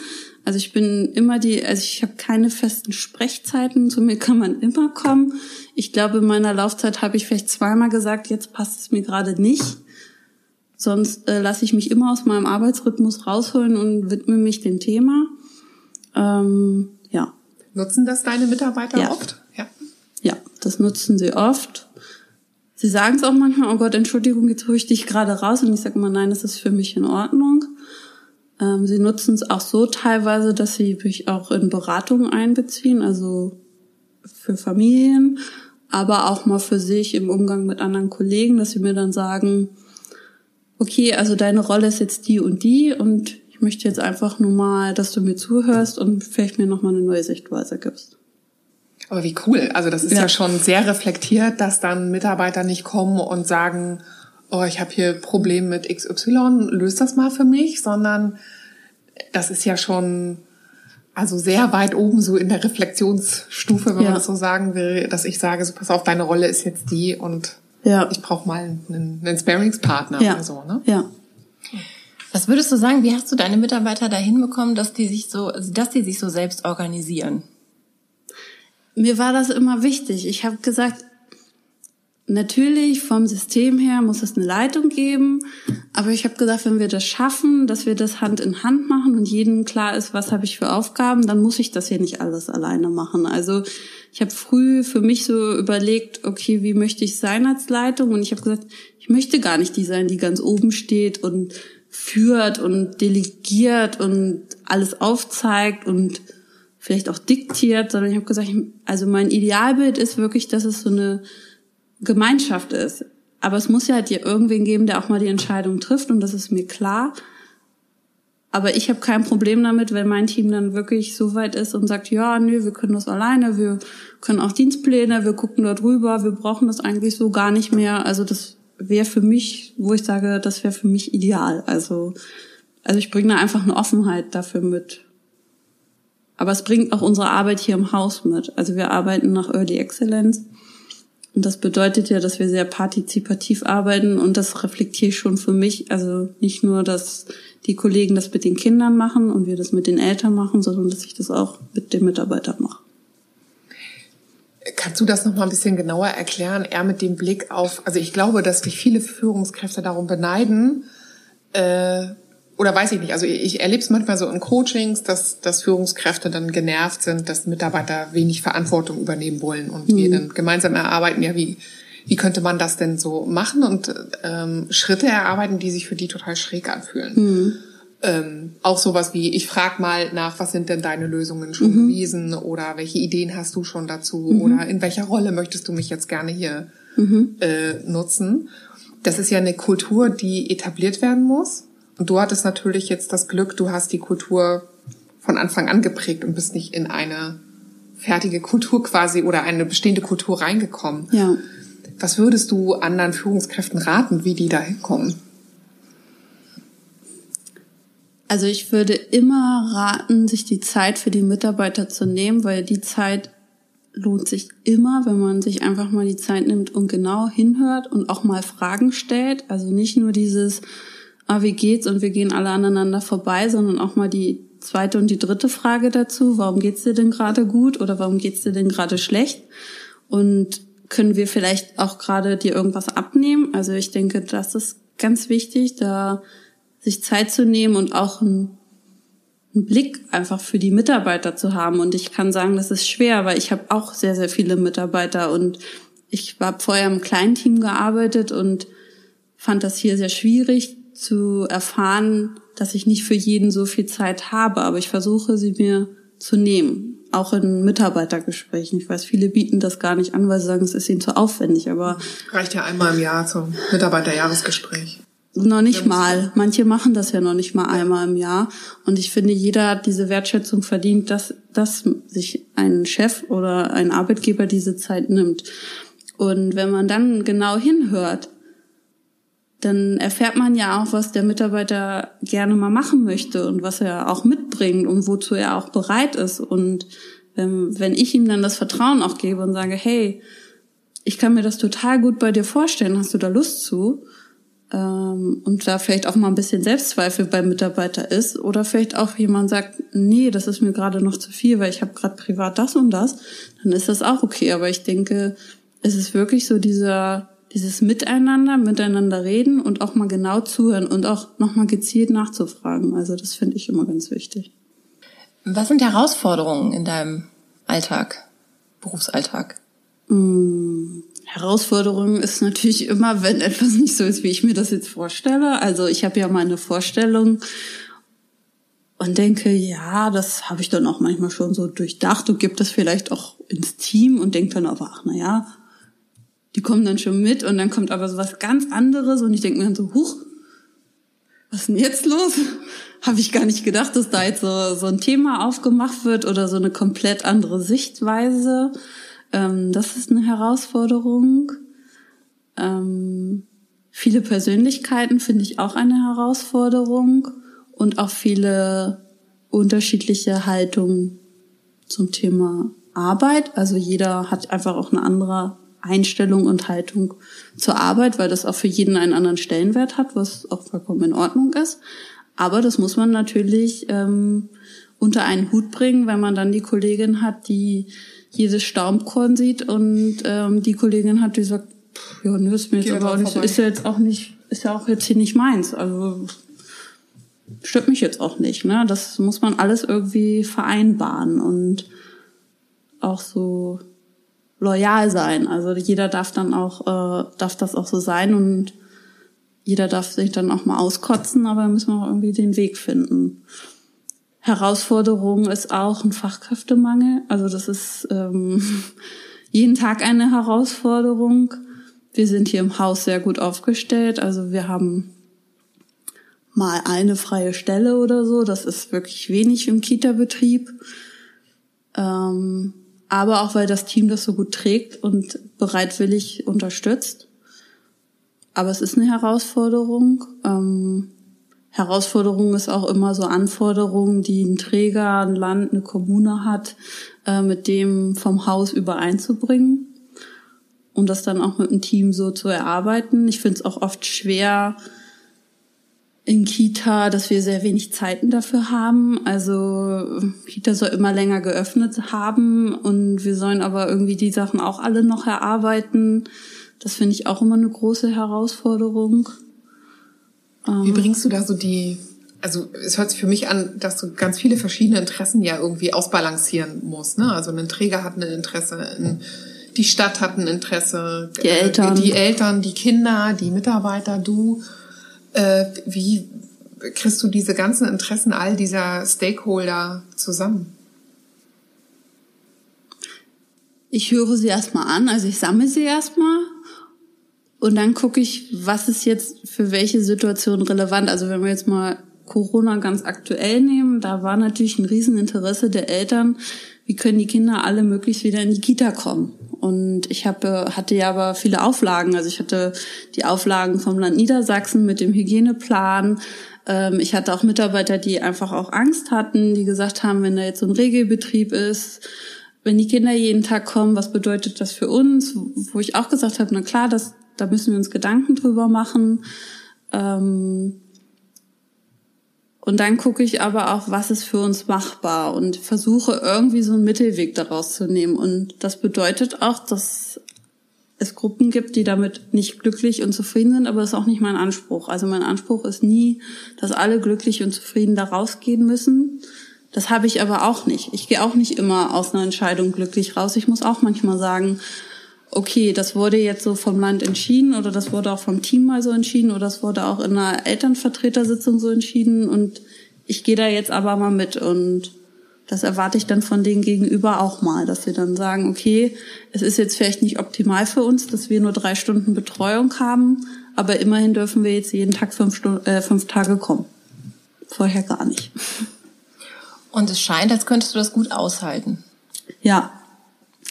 Also ich bin immer die, also ich habe keine festen Sprechzeiten, zu mir kann man immer kommen. Ich glaube, in meiner Laufzeit habe ich vielleicht zweimal gesagt, jetzt passt es mir gerade nicht. Sonst äh, lasse ich mich immer aus meinem Arbeitsrhythmus rausholen und widme mich dem Thema. Ähm, ja. Nutzen das deine Mitarbeiter ja. oft? Ja. Ja, das nutzen sie oft. Sie sagen es auch manchmal, oh Gott, Entschuldigung, jetzt hole ich dich gerade raus. Und ich sage immer, nein, das ist für mich in Ordnung. Ähm, sie nutzen es auch so teilweise, dass sie mich auch in Beratungen einbeziehen, also für Familien, aber auch mal für sich im Umgang mit anderen Kollegen, dass sie mir dann sagen, okay, also deine Rolle ist jetzt die und die und ich möchte jetzt einfach nur mal, dass du mir zuhörst und vielleicht mir nochmal eine neue Sichtweise gibst. Aber wie cool. Also das ist ja. ja schon sehr reflektiert, dass dann Mitarbeiter nicht kommen und sagen, oh, ich habe hier Problem mit XY, löst das mal für mich, sondern das ist ja schon also sehr weit oben so in der Reflexionsstufe, wenn ja. man das so sagen will, dass ich sage, so pass auf, deine Rolle ist jetzt die und ja. ich brauche mal einen, einen Sparingspartner ja. oder so, ne? Ja. Was würdest du sagen, wie hast du deine Mitarbeiter dahin bekommen, dass die sich so, dass die sich so selbst organisieren? Mir war das immer wichtig. Ich habe gesagt, Natürlich, vom System her muss es eine Leitung geben, aber ich habe gesagt, wenn wir das schaffen, dass wir das Hand in Hand machen und jedem klar ist, was habe ich für Aufgaben, dann muss ich das hier nicht alles alleine machen. Also ich habe früh für mich so überlegt, okay, wie möchte ich sein als Leitung? Und ich habe gesagt, ich möchte gar nicht die sein, die ganz oben steht und führt und delegiert und alles aufzeigt und vielleicht auch diktiert, sondern ich habe gesagt, also mein Idealbild ist wirklich, dass es so eine Gemeinschaft ist. Aber es muss ja halt dir irgendwen geben, der auch mal die Entscheidung trifft und das ist mir klar. Aber ich habe kein Problem damit, wenn mein Team dann wirklich so weit ist und sagt, ja, nö, wir können das alleine, wir können auch Dienstpläne, wir gucken da drüber, wir brauchen das eigentlich so gar nicht mehr. Also das wäre für mich, wo ich sage, das wäre für mich ideal. Also, also ich bringe da einfach eine Offenheit dafür mit. Aber es bringt auch unsere Arbeit hier im Haus mit. Also wir arbeiten nach Early Excellence. Und das bedeutet ja, dass wir sehr partizipativ arbeiten und das reflektiere ich schon für mich. Also nicht nur, dass die Kollegen das mit den Kindern machen und wir das mit den Eltern machen, sondern dass ich das auch mit den Mitarbeitern mache. Kannst du das noch mal ein bisschen genauer erklären? Eher mit dem Blick auf, also ich glaube, dass sich viele Führungskräfte darum beneiden, äh, oder weiß ich nicht, also ich erlebe es manchmal so in Coachings, dass, dass Führungskräfte dann genervt sind, dass Mitarbeiter wenig Verantwortung übernehmen wollen und mhm. wir dann gemeinsam erarbeiten, ja, wie, wie könnte man das denn so machen und ähm, Schritte erarbeiten, die sich für die total schräg anfühlen. Mhm. Ähm, auch sowas wie, ich frag mal nach, was sind denn deine Lösungen schon mhm. gewesen oder welche Ideen hast du schon dazu mhm. oder in welcher Rolle möchtest du mich jetzt gerne hier mhm. äh, nutzen. Das ist ja eine Kultur, die etabliert werden muss und du hattest natürlich jetzt das Glück, du hast die Kultur von Anfang an geprägt und bist nicht in eine fertige Kultur quasi oder eine bestehende Kultur reingekommen. Ja. Was würdest du anderen Führungskräften raten, wie die da hinkommen? Also ich würde immer raten, sich die Zeit für die Mitarbeiter zu nehmen, weil die Zeit lohnt sich immer, wenn man sich einfach mal die Zeit nimmt und genau hinhört und auch mal Fragen stellt. Also nicht nur dieses, ah, wie geht's und wir gehen alle aneinander vorbei, sondern auch mal die zweite und die dritte Frage dazu, warum geht's dir denn gerade gut oder warum geht's dir denn gerade schlecht? Und können wir vielleicht auch gerade dir irgendwas abnehmen? Also ich denke, das ist ganz wichtig, da sich Zeit zu nehmen und auch einen, einen Blick einfach für die Mitarbeiter zu haben. Und ich kann sagen, das ist schwer, weil ich habe auch sehr, sehr viele Mitarbeiter und ich habe vorher im kleinen Team gearbeitet und fand das hier sehr schwierig, zu erfahren, dass ich nicht für jeden so viel Zeit habe, aber ich versuche sie mir zu nehmen, auch in Mitarbeitergesprächen. Ich weiß, viele bieten das gar nicht an, weil sie sagen, es ist ihnen zu aufwendig, aber reicht ja einmal im Jahr zum Mitarbeiterjahresgespräch. Noch nicht mal. Manche machen das ja noch nicht mal einmal im Jahr. Und ich finde, jeder hat diese Wertschätzung verdient, dass, dass sich ein Chef oder ein Arbeitgeber diese Zeit nimmt. Und wenn man dann genau hinhört, dann erfährt man ja auch, was der Mitarbeiter gerne mal machen möchte und was er auch mitbringt und wozu er auch bereit ist. Und ähm, wenn ich ihm dann das Vertrauen auch gebe und sage, hey, ich kann mir das total gut bei dir vorstellen, hast du da Lust zu? Ähm, und da vielleicht auch mal ein bisschen Selbstzweifel beim Mitarbeiter ist oder vielleicht auch jemand sagt, nee, das ist mir gerade noch zu viel, weil ich habe gerade privat das und das, dann ist das auch okay. Aber ich denke, es ist wirklich so dieser dieses Miteinander, miteinander reden und auch mal genau zuhören und auch nochmal gezielt nachzufragen. Also das finde ich immer ganz wichtig. Was sind Herausforderungen in deinem Alltag, Berufsalltag? Mmh, Herausforderung ist natürlich immer, wenn etwas nicht so ist, wie ich mir das jetzt vorstelle. Also ich habe ja meine Vorstellung und denke, ja, das habe ich dann auch manchmal schon so durchdacht und gebe das vielleicht auch ins Team und denke dann aber, ach na ja, die kommen dann schon mit und dann kommt aber so was ganz anderes und ich denke mir dann so, huch, was ist denn jetzt los? Habe ich gar nicht gedacht, dass da jetzt so, so ein Thema aufgemacht wird oder so eine komplett andere Sichtweise. Ähm, das ist eine Herausforderung. Ähm, viele Persönlichkeiten finde ich auch eine Herausforderung und auch viele unterschiedliche Haltungen zum Thema Arbeit. Also jeder hat einfach auch eine andere Einstellung und Haltung zur Arbeit, weil das auch für jeden einen anderen Stellenwert hat, was auch vollkommen in Ordnung ist. Aber das muss man natürlich ähm, unter einen Hut bringen, wenn man dann die Kollegin hat, die jedes Staubkorn sieht und ähm, die Kollegin hat, die sagt, pff, ja, nö, ist mir jetzt aber auch nicht so, ist ja jetzt auch nicht, ist ja auch jetzt hier nicht meins. Also stört mich jetzt auch nicht. Ne? Das muss man alles irgendwie vereinbaren und auch so loyal sein. Also jeder darf dann auch, äh, darf das auch so sein und jeder darf sich dann auch mal auskotzen, aber müssen wir auch irgendwie den Weg finden. Herausforderung ist auch ein Fachkräftemangel. Also das ist ähm, jeden Tag eine Herausforderung. Wir sind hier im Haus sehr gut aufgestellt. Also wir haben mal eine freie Stelle oder so. Das ist wirklich wenig im Kita-Betrieb. Ähm, aber auch weil das Team das so gut trägt und bereitwillig unterstützt. Aber es ist eine Herausforderung. Ähm, Herausforderung ist auch immer so Anforderungen, die ein Träger, ein Land, eine Kommune hat, äh, mit dem vom Haus übereinzubringen und das dann auch mit dem Team so zu erarbeiten. Ich finde es auch oft schwer, in Kita, dass wir sehr wenig Zeiten dafür haben. Also Kita soll immer länger geöffnet haben und wir sollen aber irgendwie die Sachen auch alle noch erarbeiten. Das finde ich auch immer eine große Herausforderung. Wie ähm, bringst du da so die, also es hört sich für mich an, dass du ganz viele verschiedene Interessen ja irgendwie ausbalancieren musst. Ne? Also ein Träger hat ein Interesse, ein, die Stadt hat ein Interesse, die Eltern, die Eltern, die Kinder, die Mitarbeiter, du. Äh, wie kriegst du diese ganzen Interessen all dieser Stakeholder zusammen? Ich höre sie erstmal an, also ich sammle sie erstmal und dann gucke ich, was ist jetzt für welche Situation relevant. Also wenn wir jetzt mal Corona ganz aktuell nehmen, da war natürlich ein Rieseninteresse der Eltern, wie können die Kinder alle möglichst wieder in die Kita kommen. Und ich habe, hatte ja aber viele Auflagen. Also ich hatte die Auflagen vom Land Niedersachsen mit dem Hygieneplan. Ähm, ich hatte auch Mitarbeiter, die einfach auch Angst hatten, die gesagt haben, wenn da jetzt so ein Regelbetrieb ist, wenn die Kinder jeden Tag kommen, was bedeutet das für uns? Wo ich auch gesagt habe, na klar, das, da müssen wir uns Gedanken drüber machen. Ähm, und dann gucke ich aber auch, was ist für uns machbar und versuche irgendwie so einen Mittelweg daraus zu nehmen. Und das bedeutet auch, dass es Gruppen gibt, die damit nicht glücklich und zufrieden sind, aber das ist auch nicht mein Anspruch. Also mein Anspruch ist nie, dass alle glücklich und zufrieden da rausgehen müssen. Das habe ich aber auch nicht. Ich gehe auch nicht immer aus einer Entscheidung glücklich raus. Ich muss auch manchmal sagen, okay, das wurde jetzt so vom Land entschieden oder das wurde auch vom Team mal so entschieden oder das wurde auch in einer Elternvertretersitzung so entschieden und ich gehe da jetzt aber mal mit und das erwarte ich dann von denen gegenüber auch mal, dass sie dann sagen, okay, es ist jetzt vielleicht nicht optimal für uns, dass wir nur drei Stunden Betreuung haben, aber immerhin dürfen wir jetzt jeden Tag fünf, Stunden, äh, fünf Tage kommen. Vorher gar nicht. Und es scheint, als könntest du das gut aushalten. Ja.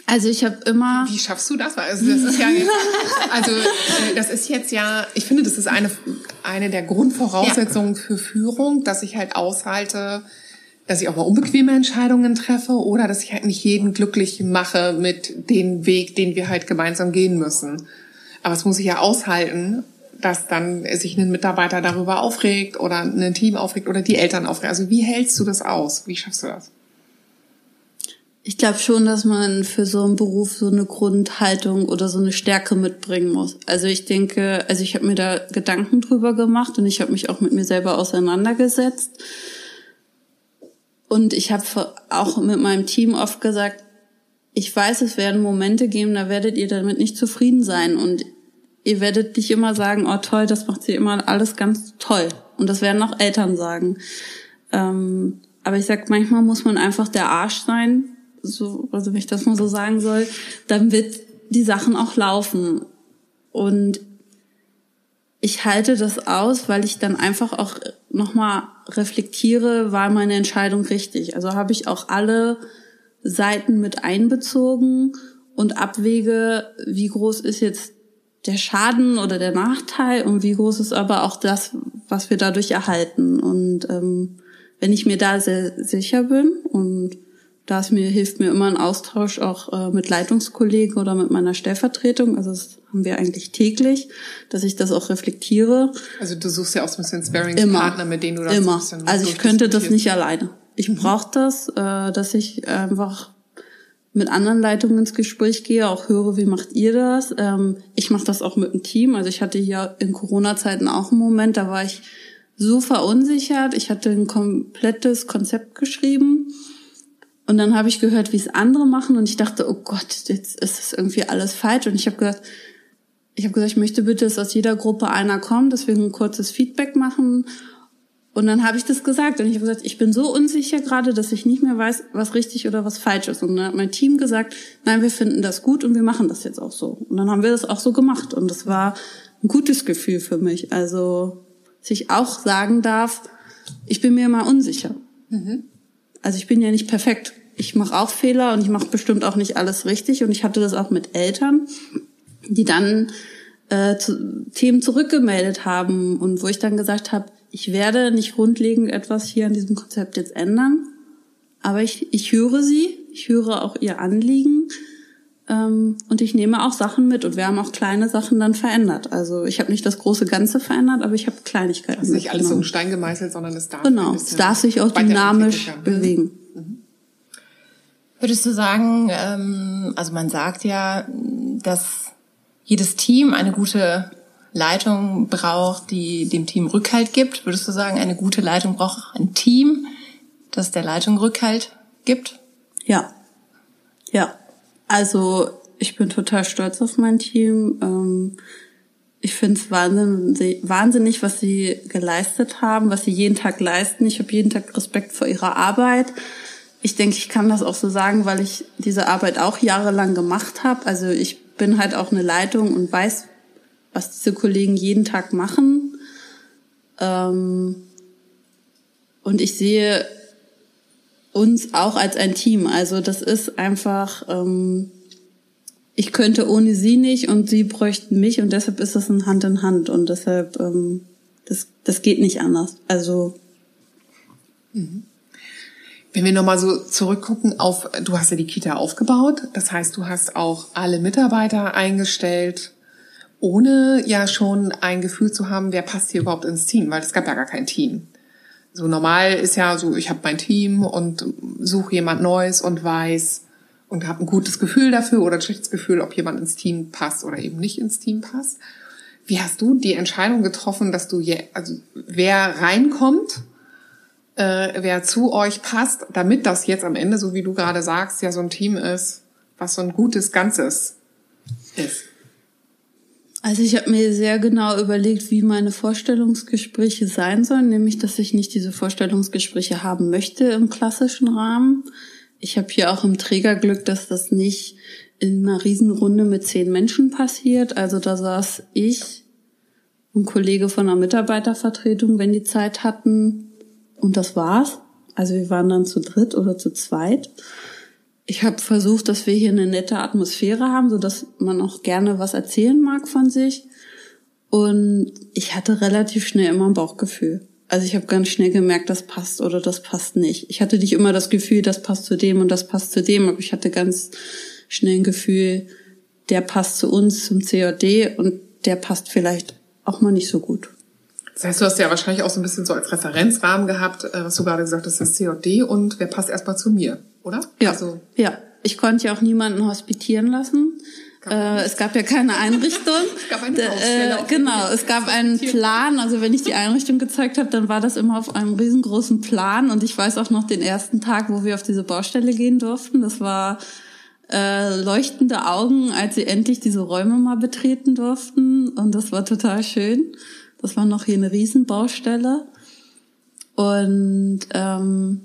Also ich habe immer. Wie schaffst du das? Also das ist ja, also äh, das ist jetzt ja, ich finde, das ist eine eine der Grundvoraussetzungen ja. für Führung, dass ich halt aushalte, dass ich auch mal unbequeme Entscheidungen treffe oder dass ich halt nicht jeden glücklich mache mit dem Weg, den wir halt gemeinsam gehen müssen. Aber es muss ich ja aushalten, dass dann sich ein Mitarbeiter darüber aufregt oder ein Team aufregt oder die Eltern aufregen. Also wie hältst du das aus? Wie schaffst du das? Ich glaube schon, dass man für so einen Beruf so eine Grundhaltung oder so eine Stärke mitbringen muss. Also ich denke, also ich habe mir da Gedanken drüber gemacht und ich habe mich auch mit mir selber auseinandergesetzt. Und ich habe auch mit meinem Team oft gesagt, ich weiß, es werden Momente geben, da werdet ihr damit nicht zufrieden sein. Und ihr werdet nicht immer sagen, oh toll, das macht sie immer alles ganz toll. Und das werden auch Eltern sagen. Ähm, aber ich sag, manchmal muss man einfach der Arsch sein, so, also wenn ich das mal so sagen soll, dann wird die Sachen auch laufen. Und ich halte das aus, weil ich dann einfach auch nochmal reflektiere, war meine Entscheidung richtig. Also habe ich auch alle Seiten mit einbezogen und abwäge, wie groß ist jetzt der Schaden oder der Nachteil und wie groß ist aber auch das, was wir dadurch erhalten. Und ähm, wenn ich mir da sehr sicher bin und da es mir hilft mir immer ein Austausch auch äh, mit Leitungskollegen oder mit meiner Stellvertretung. Also das haben wir eigentlich täglich, dass ich das auch reflektiere. Also du suchst ja auch so ein bisschen Sparringspartner, mit denen du das immer. So also ich könnte das nicht alleine. Ich mhm. brauche das, äh, dass ich einfach mit anderen Leitungen ins Gespräch gehe, auch höre, wie macht ihr das? Ähm, ich mache das auch mit dem Team. Also ich hatte hier in Corona-Zeiten auch einen Moment, da war ich so verunsichert. Ich hatte ein komplettes Konzept geschrieben und dann habe ich gehört, wie es andere machen und ich dachte, oh Gott, jetzt ist das irgendwie alles falsch. Und ich habe gesagt, ich habe gesagt, ich möchte bitte, dass aus jeder Gruppe einer kommt, dass wir ein kurzes Feedback machen. Und dann habe ich das gesagt und ich habe gesagt, ich bin so unsicher gerade, dass ich nicht mehr weiß, was richtig oder was falsch ist. Und dann hat mein Team gesagt, nein, wir finden das gut und wir machen das jetzt auch so. Und dann haben wir das auch so gemacht und das war ein gutes Gefühl für mich. Also, dass ich auch sagen darf, ich bin mir immer unsicher. Mhm. Also ich bin ja nicht perfekt. Ich mache auch Fehler und ich mache bestimmt auch nicht alles richtig. Und ich hatte das auch mit Eltern, die dann äh, zu, Themen zurückgemeldet haben und wo ich dann gesagt habe, ich werde nicht grundlegend etwas hier an diesem Konzept jetzt ändern, aber ich, ich höre sie, ich höre auch ihr Anliegen und ich nehme auch Sachen mit und wir haben auch kleine Sachen dann verändert. Also ich habe nicht das große Ganze verändert, aber ich habe Kleinigkeiten. Also nicht alles so ein Stein gemeißelt, sondern es darf genau, es darf sich auch dynamisch bewegen. Mhm. Würdest du sagen, ähm, also man sagt ja, dass jedes Team eine gute Leitung braucht, die dem Team Rückhalt gibt. Würdest du sagen, eine gute Leitung braucht ein Team, das der Leitung Rückhalt gibt? Ja. Ja. Also ich bin total stolz auf mein Team. Ähm, ich finde es wahnsinnig, was sie geleistet haben, was sie jeden Tag leisten. Ich habe jeden Tag Respekt vor ihrer Arbeit ich denke, ich kann das auch so sagen, weil ich diese Arbeit auch jahrelang gemacht habe. Also ich bin halt auch eine Leitung und weiß, was diese Kollegen jeden Tag machen. Ähm, und ich sehe uns auch als ein Team. Also das ist einfach, ähm, ich könnte ohne sie nicht und sie bräuchten mich und deshalb ist das ein Hand in Hand und deshalb, ähm, das, das geht nicht anders. Also. Mhm. Wenn wir nochmal so zurückgucken auf, du hast ja die Kita aufgebaut, das heißt, du hast auch alle Mitarbeiter eingestellt, ohne ja schon ein Gefühl zu haben, wer passt hier überhaupt ins Team, weil es gab ja gar kein Team. So normal ist ja so, ich habe mein Team und suche jemand Neues und weiß und habe ein gutes Gefühl dafür oder ein schlechtes Gefühl, ob jemand ins Team passt oder eben nicht ins Team passt. Wie hast du die Entscheidung getroffen, dass du je, also wer reinkommt äh, wer zu euch passt, damit das jetzt am Ende, so wie du gerade sagst, ja so ein Team ist, was so ein gutes Ganzes ist. Also ich habe mir sehr genau überlegt, wie meine Vorstellungsgespräche sein sollen, nämlich dass ich nicht diese Vorstellungsgespräche haben möchte im klassischen Rahmen. Ich habe hier auch im Trägerglück, dass das nicht in einer Riesenrunde mit zehn Menschen passiert. Also da saß ich ein Kollege von einer Mitarbeitervertretung, wenn die Zeit hatten. Und das war's. Also wir waren dann zu dritt oder zu zweit. Ich habe versucht, dass wir hier eine nette Atmosphäre haben, so dass man auch gerne was erzählen mag von sich. Und ich hatte relativ schnell immer ein Bauchgefühl. Also ich habe ganz schnell gemerkt, das passt oder das passt nicht. Ich hatte nicht immer das Gefühl, das passt zu dem und das passt zu dem, aber ich hatte ganz schnell ein Gefühl, der passt zu uns, zum COD und der passt vielleicht auch mal nicht so gut. Das heißt, du hast ja wahrscheinlich auch so ein bisschen so als Referenzrahmen gehabt, äh, was du gerade gesagt hast, das COD und wer passt erstmal zu mir, oder? Ja. Also ja. Ich konnte ja auch niemanden hospitieren lassen. Äh, es gab ja keine Einrichtung. es gab eine äh, Genau, es gab einen Plan. Also wenn ich die Einrichtung gezeigt habe, dann war das immer auf einem riesengroßen Plan. Und ich weiß auch noch den ersten Tag, wo wir auf diese Baustelle gehen durften. Das war äh, leuchtende Augen, als sie endlich diese Räume mal betreten durften. Und das war total schön. Das war noch hier eine Riesenbaustelle. Und ähm,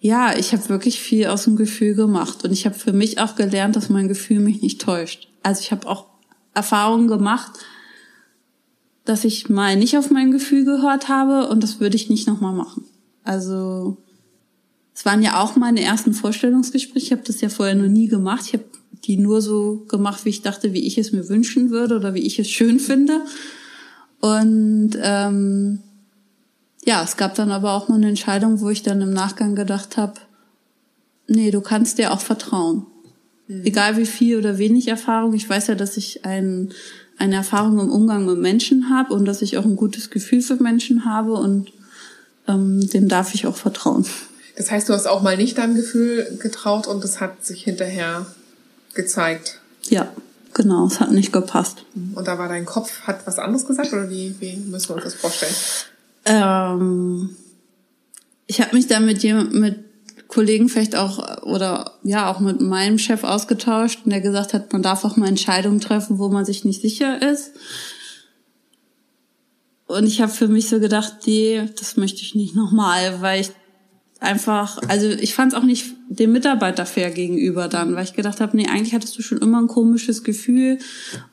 ja, ich habe wirklich viel aus dem Gefühl gemacht. Und ich habe für mich auch gelernt, dass mein Gefühl mich nicht täuscht. Also ich habe auch Erfahrungen gemacht, dass ich mal nicht auf mein Gefühl gehört habe und das würde ich nicht nochmal machen. Also es waren ja auch meine ersten Vorstellungsgespräche. Ich habe das ja vorher noch nie gemacht. Ich habe die nur so gemacht, wie ich dachte, wie ich es mir wünschen würde oder wie ich es schön finde. Und ähm, ja, es gab dann aber auch mal eine Entscheidung, wo ich dann im Nachgang gedacht habe, nee, du kannst dir auch vertrauen. Mhm. Egal wie viel oder wenig Erfahrung. Ich weiß ja, dass ich ein, eine Erfahrung im Umgang mit Menschen habe und dass ich auch ein gutes Gefühl für Menschen habe und ähm, dem darf ich auch vertrauen. Das heißt, du hast auch mal nicht deinem Gefühl getraut und es hat sich hinterher gezeigt. Ja, genau, es hat nicht gepasst. Und da war dein Kopf, hat was anderes gesagt oder wie, wie müssen wir uns das vorstellen? Ähm, ich habe mich da mit jemand, mit Kollegen vielleicht auch oder ja auch mit meinem Chef ausgetauscht und der gesagt hat, man darf auch mal Entscheidungen treffen, wo man sich nicht sicher ist. Und ich habe für mich so gedacht, nee, das möchte ich nicht nochmal, weil ich einfach, also ich fand es auch nicht dem Mitarbeiter fair gegenüber dann, weil ich gedacht habe, nee, eigentlich hattest du schon immer ein komisches Gefühl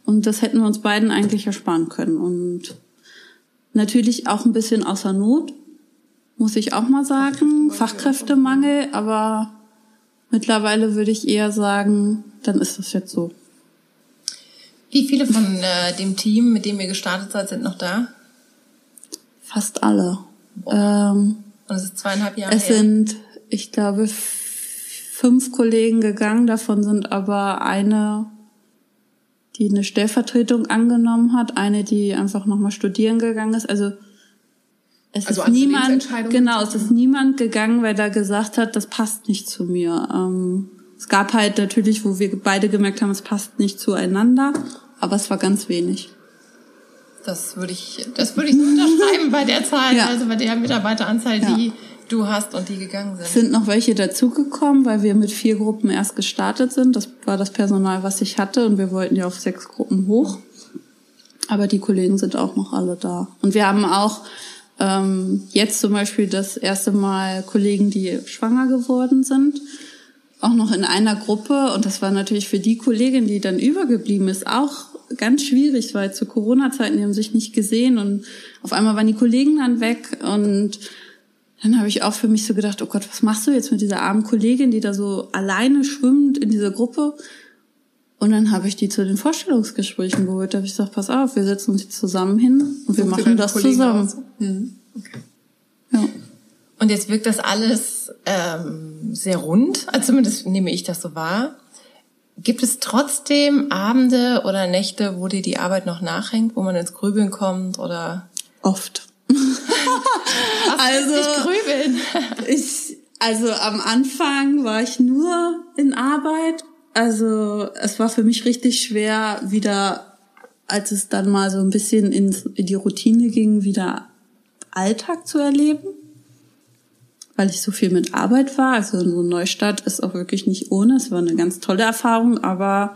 und das hätten wir uns beiden eigentlich ersparen können. Und natürlich auch ein bisschen außer Not, muss ich auch mal sagen, Fachkräftemangel, aber mittlerweile würde ich eher sagen, dann ist das jetzt so. Wie viele von äh, dem Team, mit dem ihr gestartet seid, sind noch da? Fast alle. Ähm, und es ist zweieinhalb Jahre Es her. sind, ich glaube, fünf Kollegen gegangen. Davon sind aber eine, die eine Stellvertretung angenommen hat, eine, die einfach nochmal studieren gegangen ist. Also es also ist niemand, genau, es ist niemand gegangen, weil er gesagt hat, das passt nicht zu mir. Ähm, es gab halt natürlich, wo wir beide gemerkt haben, es passt nicht zueinander, aber es war ganz wenig. Das würde ich, das würde ich so unterschreiben bei der Zahl, ja. also bei der Mitarbeiteranzahl, ja. die du hast und die gegangen sind. Es sind noch welche dazugekommen, weil wir mit vier Gruppen erst gestartet sind. Das war das Personal, was ich hatte und wir wollten ja auf sechs Gruppen hoch. Aber die Kollegen sind auch noch alle da. Und wir haben auch ähm, jetzt zum Beispiel das erste Mal Kollegen, die schwanger geworden sind, auch noch in einer Gruppe. Und das war natürlich für die Kollegin, die dann übergeblieben ist, auch ganz schwierig, weil zu Corona-Zeiten, die haben sich nicht gesehen und auf einmal waren die Kollegen dann weg und dann habe ich auch für mich so gedacht, oh Gott, was machst du jetzt mit dieser armen Kollegin, die da so alleine schwimmt in dieser Gruppe? Und dann habe ich die zu den Vorstellungsgesprächen geholt. Da habe ich gesagt, pass auf, wir setzen uns jetzt zusammen hin und wir machen das Kollegen zusammen. Mhm. Okay. Ja. Und jetzt wirkt das alles ähm, sehr rund, also zumindest nehme ich das so wahr. Gibt es trotzdem Abende oder Nächte, wo dir die Arbeit noch nachhängt, wo man ins Grübeln kommt oder? Oft. also grübeln. ich, also am Anfang war ich nur in Arbeit. Also es war für mich richtig schwer, wieder, als es dann mal so ein bisschen in die Routine ging, wieder Alltag zu erleben weil ich so viel mit Arbeit war. Also so ein Neustadt ist auch wirklich nicht ohne. Es war eine ganz tolle Erfahrung, aber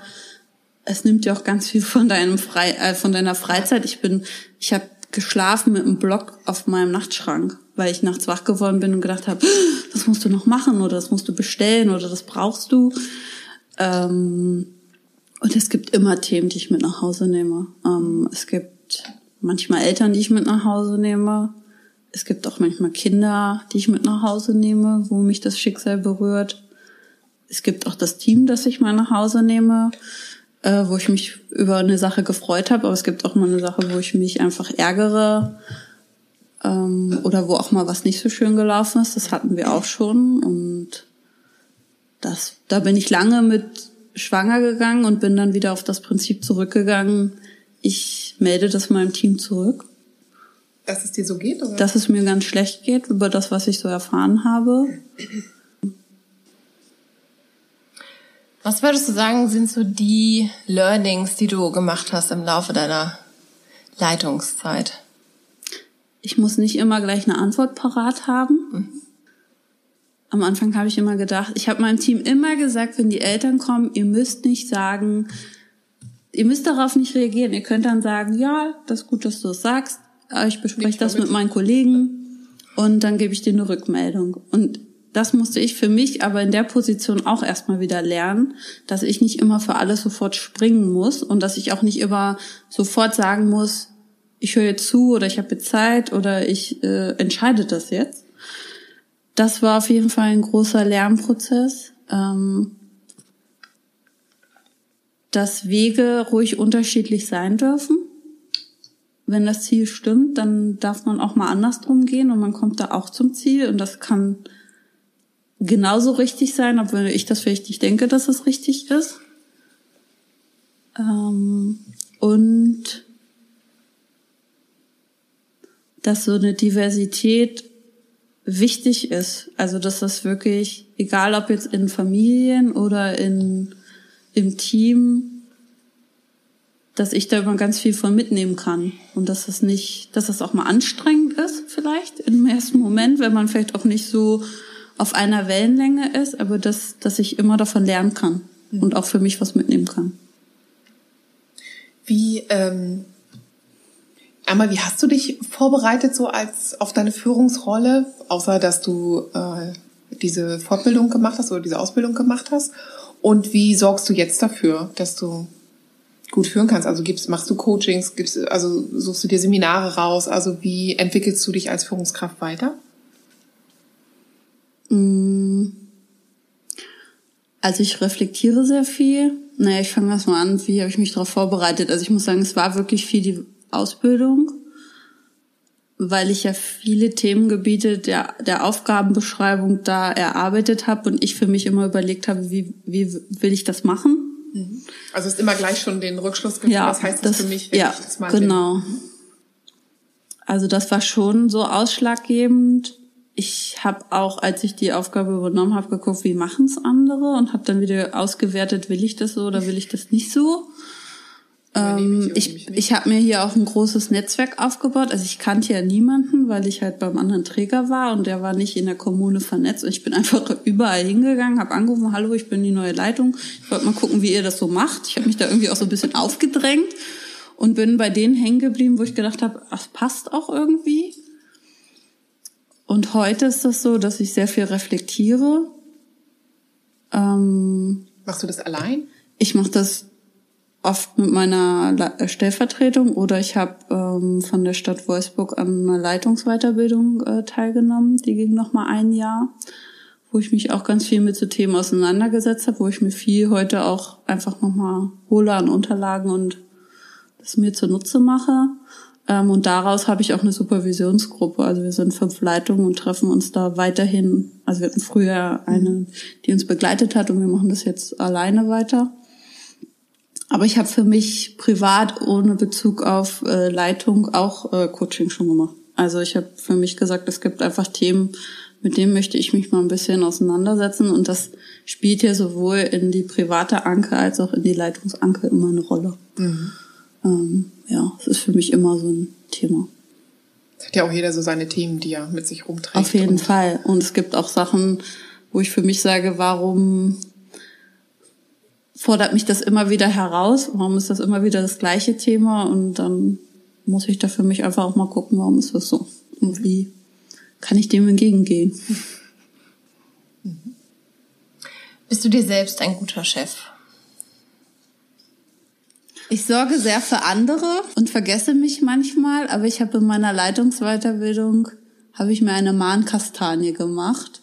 es nimmt ja auch ganz viel von deinem Frei, äh, von deiner Freizeit. Ich bin, ich habe geschlafen mit einem Block auf meinem Nachtschrank, weil ich nachts wach geworden bin und gedacht habe, das musst du noch machen oder das musst du bestellen oder das brauchst du. Ähm, und es gibt immer Themen, die ich mit nach Hause nehme. Ähm, es gibt manchmal Eltern, die ich mit nach Hause nehme. Es gibt auch manchmal Kinder, die ich mit nach Hause nehme, wo mich das Schicksal berührt. Es gibt auch das Team, das ich mal nach Hause nehme, äh, wo ich mich über eine Sache gefreut habe. Aber es gibt auch mal eine Sache, wo ich mich einfach ärgere ähm, oder wo auch mal was nicht so schön gelaufen ist. Das hatten wir auch schon und das, da bin ich lange mit schwanger gegangen und bin dann wieder auf das Prinzip zurückgegangen. Ich melde das meinem Team zurück. Dass es dir so geht, oder? Dass es mir ganz schlecht geht über das, was ich so erfahren habe. Was würdest du sagen, sind so die Learnings, die du gemacht hast im Laufe deiner Leitungszeit? Ich muss nicht immer gleich eine Antwort parat haben. Mhm. Am Anfang habe ich immer gedacht, ich habe meinem Team immer gesagt, wenn die Eltern kommen, ihr müsst nicht sagen, ihr müsst darauf nicht reagieren. Ihr könnt dann sagen, ja, das ist gut, dass du es sagst. Ich bespreche das mit meinen Kollegen und dann gebe ich dir eine Rückmeldung. Und das musste ich für mich aber in der Position auch erstmal wieder lernen, dass ich nicht immer für alles sofort springen muss und dass ich auch nicht immer sofort sagen muss, ich höre jetzt zu oder ich habe jetzt Zeit oder ich äh, entscheide das jetzt. Das war auf jeden Fall ein großer Lernprozess. Ähm, dass Wege ruhig unterschiedlich sein dürfen. Wenn das Ziel stimmt, dann darf man auch mal andersrum gehen und man kommt da auch zum Ziel und das kann genauso richtig sein, obwohl ich das vielleicht nicht denke, dass es richtig ist. Ähm, und dass so eine Diversität wichtig ist. Also dass das wirklich, egal ob jetzt in Familien oder in, im Team, dass ich da immer ganz viel von mitnehmen kann. Und dass es nicht, dass es auch mal anstrengend ist, vielleicht im ersten Moment, wenn man vielleicht auch nicht so auf einer Wellenlänge ist, aber dass, dass ich immer davon lernen kann mhm. und auch für mich was mitnehmen kann. Wie, ähm, einmal, wie hast du dich vorbereitet so als auf deine Führungsrolle, außer dass du äh, diese Fortbildung gemacht hast oder diese Ausbildung gemacht hast? Und wie sorgst du jetzt dafür, dass du gut führen kannst? Also gibst, machst du Coachings, gibst, also suchst du dir Seminare raus? Also wie entwickelst du dich als Führungskraft weiter? Mm. Also ich reflektiere sehr viel. Naja, ich fange erst mal an, wie habe ich mich darauf vorbereitet. Also ich muss sagen, es war wirklich viel die Ausbildung, weil ich ja viele Themengebiete der, der Aufgabenbeschreibung da erarbeitet habe und ich für mich immer überlegt habe, wie, wie will ich das machen. Mhm. Also ist immer gleich schon den Rückschluss gemacht, ja, was heißt das, das für mich, wenn ja, ich das mal genau. Bin. Also das war schon so ausschlaggebend ich habe auch, als ich die Aufgabe übernommen habe, geguckt, wie machen es andere und habe dann wieder ausgewertet, will ich das so oder will ich das nicht so. Ähm, ich ich habe mir hier auch ein großes Netzwerk aufgebaut. Also ich kannte ja niemanden, weil ich halt beim anderen Träger war und der war nicht in der Kommune vernetzt. Und ich bin einfach überall hingegangen, habe angerufen, hallo, ich bin die neue Leitung. Ich wollte mal gucken, wie ihr das so macht. Ich habe mich da irgendwie auch so ein bisschen aufgedrängt und bin bei denen hängen geblieben, wo ich gedacht habe, das passt auch irgendwie. Und heute ist das so, dass ich sehr viel reflektiere. Ähm, Machst du das allein? Ich mache das oft mit meiner äh, Stellvertretung oder ich habe ähm, von der Stadt Wolfsburg an einer Leitungsweiterbildung äh, teilgenommen. Die ging noch mal ein Jahr, wo ich mich auch ganz viel mit so Themen auseinandergesetzt habe, wo ich mir viel heute auch einfach noch mal hole an Unterlagen und das mir zunutze mache. Ähm, und daraus habe ich auch eine Supervisionsgruppe. Also wir sind fünf Leitungen und treffen uns da weiterhin. Also wir hatten früher eine, die uns begleitet hat und wir machen das jetzt alleine weiter. Aber ich habe für mich privat ohne Bezug auf äh, Leitung auch äh, Coaching schon gemacht. Also ich habe für mich gesagt, es gibt einfach Themen, mit denen möchte ich mich mal ein bisschen auseinandersetzen. Und das spielt ja sowohl in die private Anke als auch in die Leitungsanke immer eine Rolle. Mhm. Ähm, ja, es ist für mich immer so ein Thema. Es hat ja auch jeder so seine Themen, die er mit sich rumträgt. Auf jeden und Fall. Und es gibt auch Sachen, wo ich für mich sage, warum fordert mich das immer wieder heraus? Warum ist das immer wieder das gleiche Thema? Und dann muss ich da für mich einfach auch mal gucken, warum ist das so? Und wie kann ich dem entgegengehen? Bist du dir selbst ein guter Chef? Ich sorge sehr für andere und vergesse mich manchmal, aber ich habe in meiner Leitungsweiterbildung habe ich mir eine Mahnkastanie gemacht.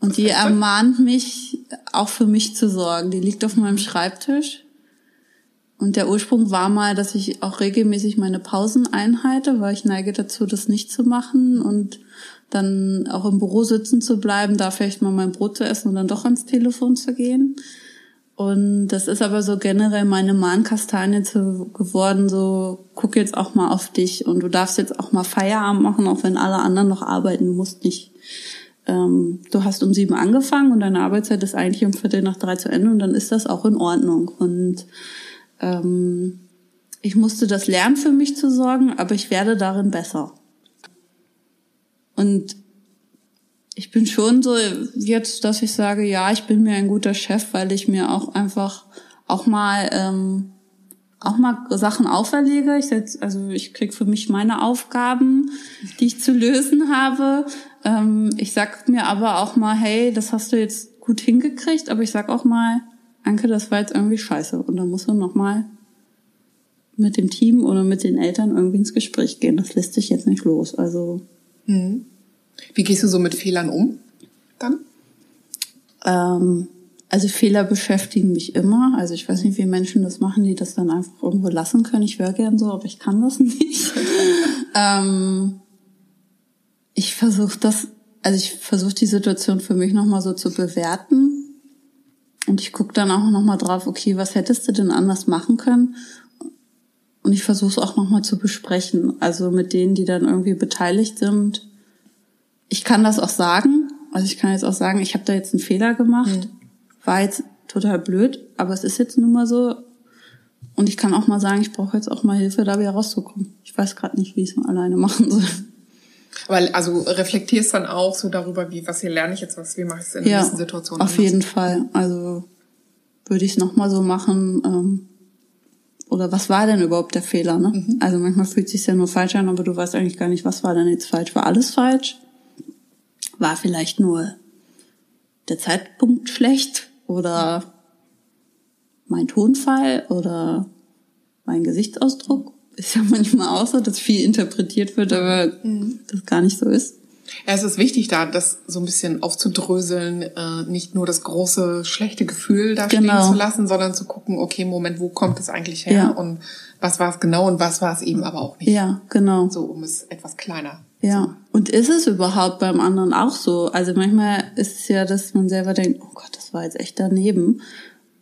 Und die ermahnt mich, auch für mich zu sorgen. Die liegt auf meinem Schreibtisch. Und der Ursprung war mal, dass ich auch regelmäßig meine Pausen einhalte, weil ich neige dazu, das nicht zu machen und dann auch im Büro sitzen zu bleiben, da vielleicht mal mein Brot zu essen und dann doch ans Telefon zu gehen. Und das ist aber so generell meine Mahnkastanie zu, geworden, so guck jetzt auch mal auf dich und du darfst jetzt auch mal Feierabend machen, auch wenn alle anderen noch arbeiten, du musst nicht. Ähm, du hast um sieben angefangen und deine Arbeitszeit ist eigentlich um Viertel nach drei zu Ende und dann ist das auch in Ordnung. Und ähm, ich musste das lernen, für mich zu sorgen, aber ich werde darin besser. Und ich bin schon so jetzt, dass ich sage, ja, ich bin mir ein guter Chef, weil ich mir auch einfach auch mal ähm, auch mal Sachen auferlege. Ich setz, also ich krieg für mich meine Aufgaben, die ich zu lösen habe. Ähm, ich sag mir aber auch mal, hey, das hast du jetzt gut hingekriegt, aber ich sag auch mal, Anke, das war jetzt irgendwie scheiße. Und dann musst du nochmal mit dem Team oder mit den Eltern irgendwie ins Gespräch gehen. Das lässt sich jetzt nicht los. Also. Mhm. Wie gehst du so mit Fehlern um dann? Ähm, also Fehler beschäftigen mich immer. Also ich weiß nicht, wie Menschen das machen, die das dann einfach irgendwo lassen können. Ich wäre gern so, aber ich kann das nicht. ähm, ich versuche das, also ich versuche die Situation für mich nochmal so zu bewerten. Und ich gucke dann auch nochmal drauf, okay, was hättest du denn anders machen können? Und ich versuche es auch nochmal zu besprechen. Also mit denen, die dann irgendwie beteiligt sind. Ich kann das auch sagen. Also ich kann jetzt auch sagen, ich habe da jetzt einen Fehler gemacht. Mhm war jetzt total blöd, aber es ist jetzt nun mal so. Und ich kann auch mal sagen, ich brauche jetzt auch mal Hilfe, da wieder rauszukommen. Ich weiß gerade nicht, wie ich es mal alleine machen soll. Weil also reflektierst dann auch so darüber, wie was hier lerne ich jetzt, was wie mache ich es in ja, nächsten Situationen. Auf anders. jeden Fall. Also würde ich es nochmal so machen. Ähm, oder was war denn überhaupt der Fehler? Ne? Mhm. Also manchmal fühlt es sich ja nur falsch an, aber du weißt eigentlich gar nicht, was war denn jetzt falsch. War alles falsch? War vielleicht nur der Zeitpunkt schlecht? oder mein Tonfall oder mein Gesichtsausdruck. Ist ja manchmal auch so, dass viel interpretiert wird, aber mhm. das gar nicht so ist. Ja, es ist wichtig, da das so ein bisschen aufzudröseln, äh, nicht nur das große schlechte Gefühl da genau. stehen zu lassen, sondern zu gucken, okay, Moment, wo kommt es eigentlich her ja. und was war es genau und was war es eben aber auch nicht. Ja, genau. So, um es etwas kleiner ja, und ist es überhaupt beim anderen auch so? Also manchmal ist es ja, dass man selber denkt, oh Gott, das war jetzt echt daneben.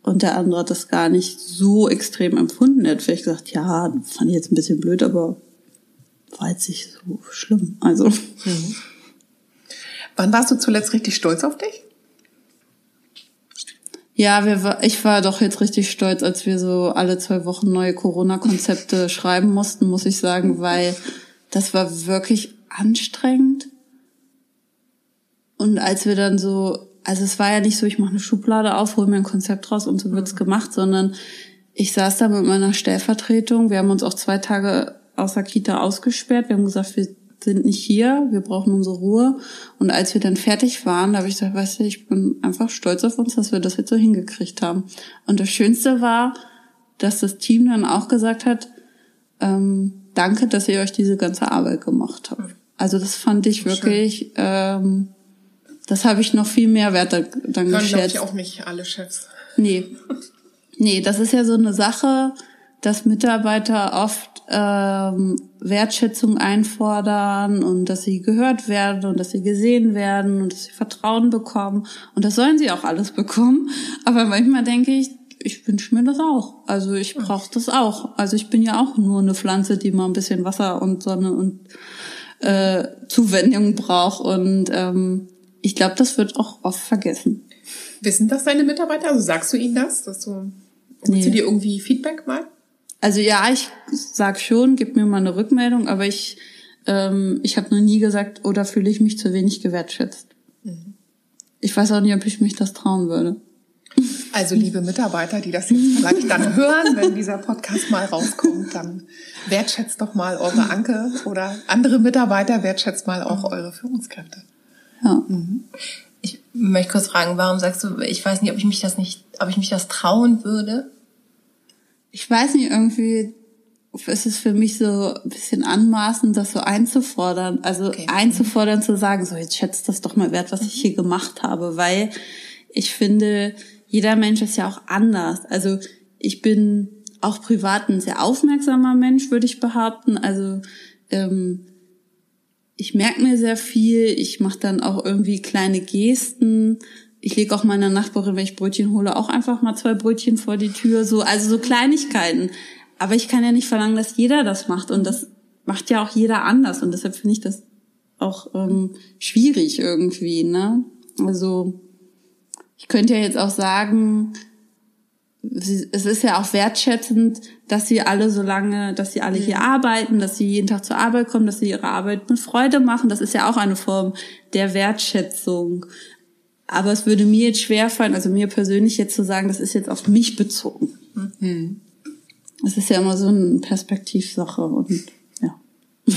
Und der andere hat das gar nicht so extrem empfunden. Er hat vielleicht gesagt, ja, fand ich jetzt ein bisschen blöd, aber war jetzt nicht so schlimm. Also. Mhm. Wann warst du zuletzt richtig stolz auf dich? Ja, wir, ich war doch jetzt richtig stolz, als wir so alle zwei Wochen neue Corona-Konzepte schreiben mussten, muss ich sagen, weil das war wirklich anstrengend. Und als wir dann so, also es war ja nicht so, ich mache eine Schublade auf, hole mir ein Konzept raus und so wird's mhm. gemacht, sondern ich saß da mit meiner Stellvertretung. Wir haben uns auch zwei Tage aus der Kita ausgesperrt. Wir haben gesagt, wir sind nicht hier, wir brauchen unsere Ruhe. Und als wir dann fertig waren, da habe ich gesagt, weißt du, ich bin einfach stolz auf uns, dass wir das jetzt so hingekriegt haben. Und das Schönste war, dass das Team dann auch gesagt hat, ähm, danke, dass ihr euch diese ganze Arbeit gemacht habt. Also das fand ich wirklich, ähm, das habe ich noch viel mehr Wert dann Hören, geschätzt. ich auch nicht alle Chefs. Nee. Nee, das ist ja so eine Sache, dass Mitarbeiter oft ähm, Wertschätzung einfordern und dass sie gehört werden und dass sie gesehen werden und dass sie Vertrauen bekommen. Und das sollen sie auch alles bekommen. Aber manchmal denke ich, ich wünsche mir das auch. Also ich brauche das auch. Also ich bin ja auch nur eine Pflanze, die mal ein bisschen Wasser und Sonne und äh, Zuwendung braucht. Und ähm, ich glaube, das wird auch oft vergessen. Wissen das deine Mitarbeiter? Also sagst du ihnen das? Dass du, nee. du dir irgendwie Feedback mal? Also ja, ich sag schon, gib mir mal eine Rückmeldung, aber ich, ähm, ich habe noch nie gesagt, oder fühle ich mich zu wenig gewertschätzt. Mhm. Ich weiß auch nicht, ob ich mich das trauen würde. Also liebe Mitarbeiter, die das jetzt vielleicht dann hören, wenn dieser Podcast mal rauskommt, dann wertschätzt doch mal eure Anke oder andere Mitarbeiter, wertschätzt mal auch eure Führungskräfte. Ja. Mhm. Ich möchte kurz fragen, warum sagst du, ich weiß nicht, ob ich mich das nicht, ob ich mich das trauen würde? ich weiß nicht, irgendwie ist es für mich so ein bisschen anmaßend, das so einzufordern. Also okay. einzufordern zu sagen, so jetzt schätzt das doch mal wert, was ich hier gemacht habe, weil ich finde, jeder Mensch ist ja auch anders. Also ich bin auch privat ein sehr aufmerksamer Mensch, würde ich behaupten. Also ähm, ich merke mir sehr viel, ich mache dann auch irgendwie kleine Gesten. Ich lege auch meiner Nachbarin, wenn ich Brötchen hole, auch einfach mal zwei Brötchen vor die Tür. So, also so Kleinigkeiten. Aber ich kann ja nicht verlangen, dass jeder das macht. Und das macht ja auch jeder anders. Und deshalb finde ich das auch ähm, schwierig irgendwie. Ne? Also ich könnte ja jetzt auch sagen, es ist ja auch wertschätzend, dass sie alle so lange, dass sie alle hier arbeiten, dass sie jeden Tag zur Arbeit kommen, dass sie ihre Arbeit mit Freude machen. Das ist ja auch eine Form der Wertschätzung. Aber es würde mir jetzt schwerfallen, also mir persönlich jetzt zu sagen, das ist jetzt auf mich bezogen. Mhm. Das ist ja immer so eine Perspektivsache und ja.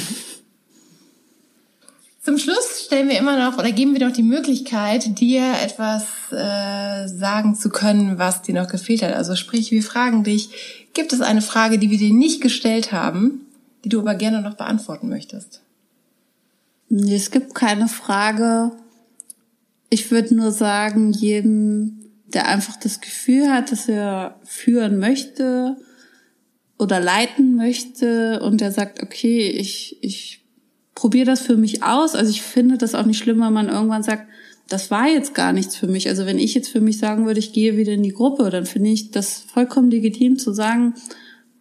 Zum Schluss stellen wir immer noch oder geben wir noch die Möglichkeit, dir etwas äh, sagen zu können, was dir noch gefehlt hat. Also sprich, wir fragen dich, gibt es eine Frage, die wir dir nicht gestellt haben, die du aber gerne noch beantworten möchtest? Nee, es gibt keine Frage. Ich würde nur sagen, jedem, der einfach das Gefühl hat, dass er führen möchte oder leiten möchte und der sagt, okay, ich, ich probiere das für mich aus. Also ich finde das auch nicht schlimm, wenn man irgendwann sagt, das war jetzt gar nichts für mich. Also wenn ich jetzt für mich sagen würde, ich gehe wieder in die Gruppe, dann finde ich das vollkommen legitim zu sagen,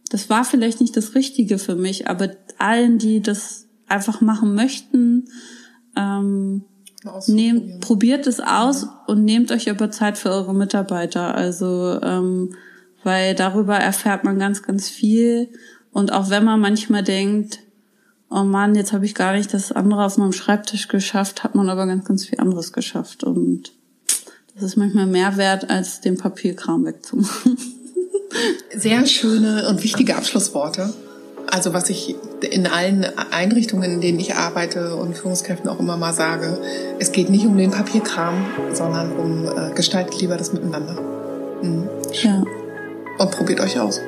das war vielleicht nicht das Richtige für mich, aber allen, die das einfach machen möchten, ähm, nehmt, probiert es aus mhm. und nehmt euch aber Zeit für eure Mitarbeiter. Also ähm, weil darüber erfährt man ganz, ganz viel. Und auch wenn man manchmal denkt, oh Mann, jetzt habe ich gar nicht das andere auf meinem Schreibtisch geschafft, hat man aber ganz, ganz viel anderes geschafft. Und das ist manchmal mehr wert, als den Papierkram wegzumachen. Sehr schöne und wichtige Abschlussworte. Also was ich in allen Einrichtungen, in denen ich arbeite und Führungskräften auch immer mal sage, es geht nicht um den Papierkram, sondern um äh, gestaltet lieber das Miteinander. Mhm. Ja. Und probiert euch aus.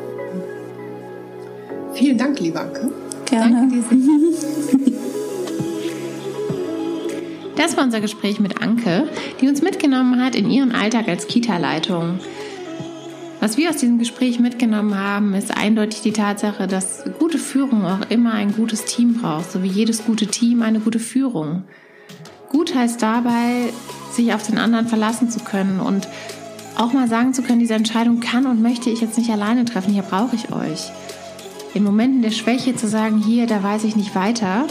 Vielen Dank, liebe Anke. Gerne. Das war unser Gespräch mit Anke, die uns mitgenommen hat in ihren Alltag als Kita-Leitung. Was wir aus diesem Gespräch mitgenommen haben, ist eindeutig die Tatsache, dass gute Führung auch immer ein gutes Team braucht, so wie jedes gute Team eine gute Führung. Gut heißt dabei, sich auf den anderen verlassen zu können und auch mal sagen zu können, diese Entscheidung kann und möchte ich jetzt nicht alleine treffen, hier brauche ich euch in Momenten der Schwäche zu sagen, hier, da weiß ich nicht weiter.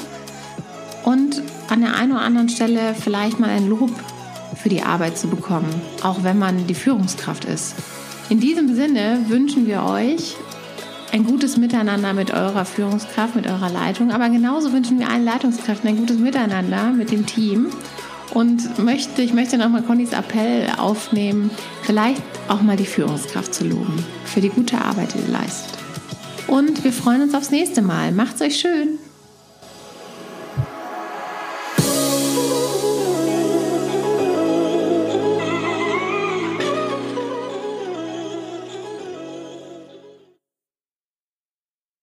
Und an der einen oder anderen Stelle vielleicht mal ein Lob für die Arbeit zu bekommen, auch wenn man die Führungskraft ist. In diesem Sinne wünschen wir euch ein gutes Miteinander mit eurer Führungskraft, mit eurer Leitung, aber genauso wünschen wir allen Leitungskräften ein gutes Miteinander mit dem Team. Und möchte, ich möchte nochmal Connys Appell aufnehmen, vielleicht auch mal die Führungskraft zu loben für die gute Arbeit, die ihr leistet. Und wir freuen uns aufs nächste Mal. Macht's euch schön!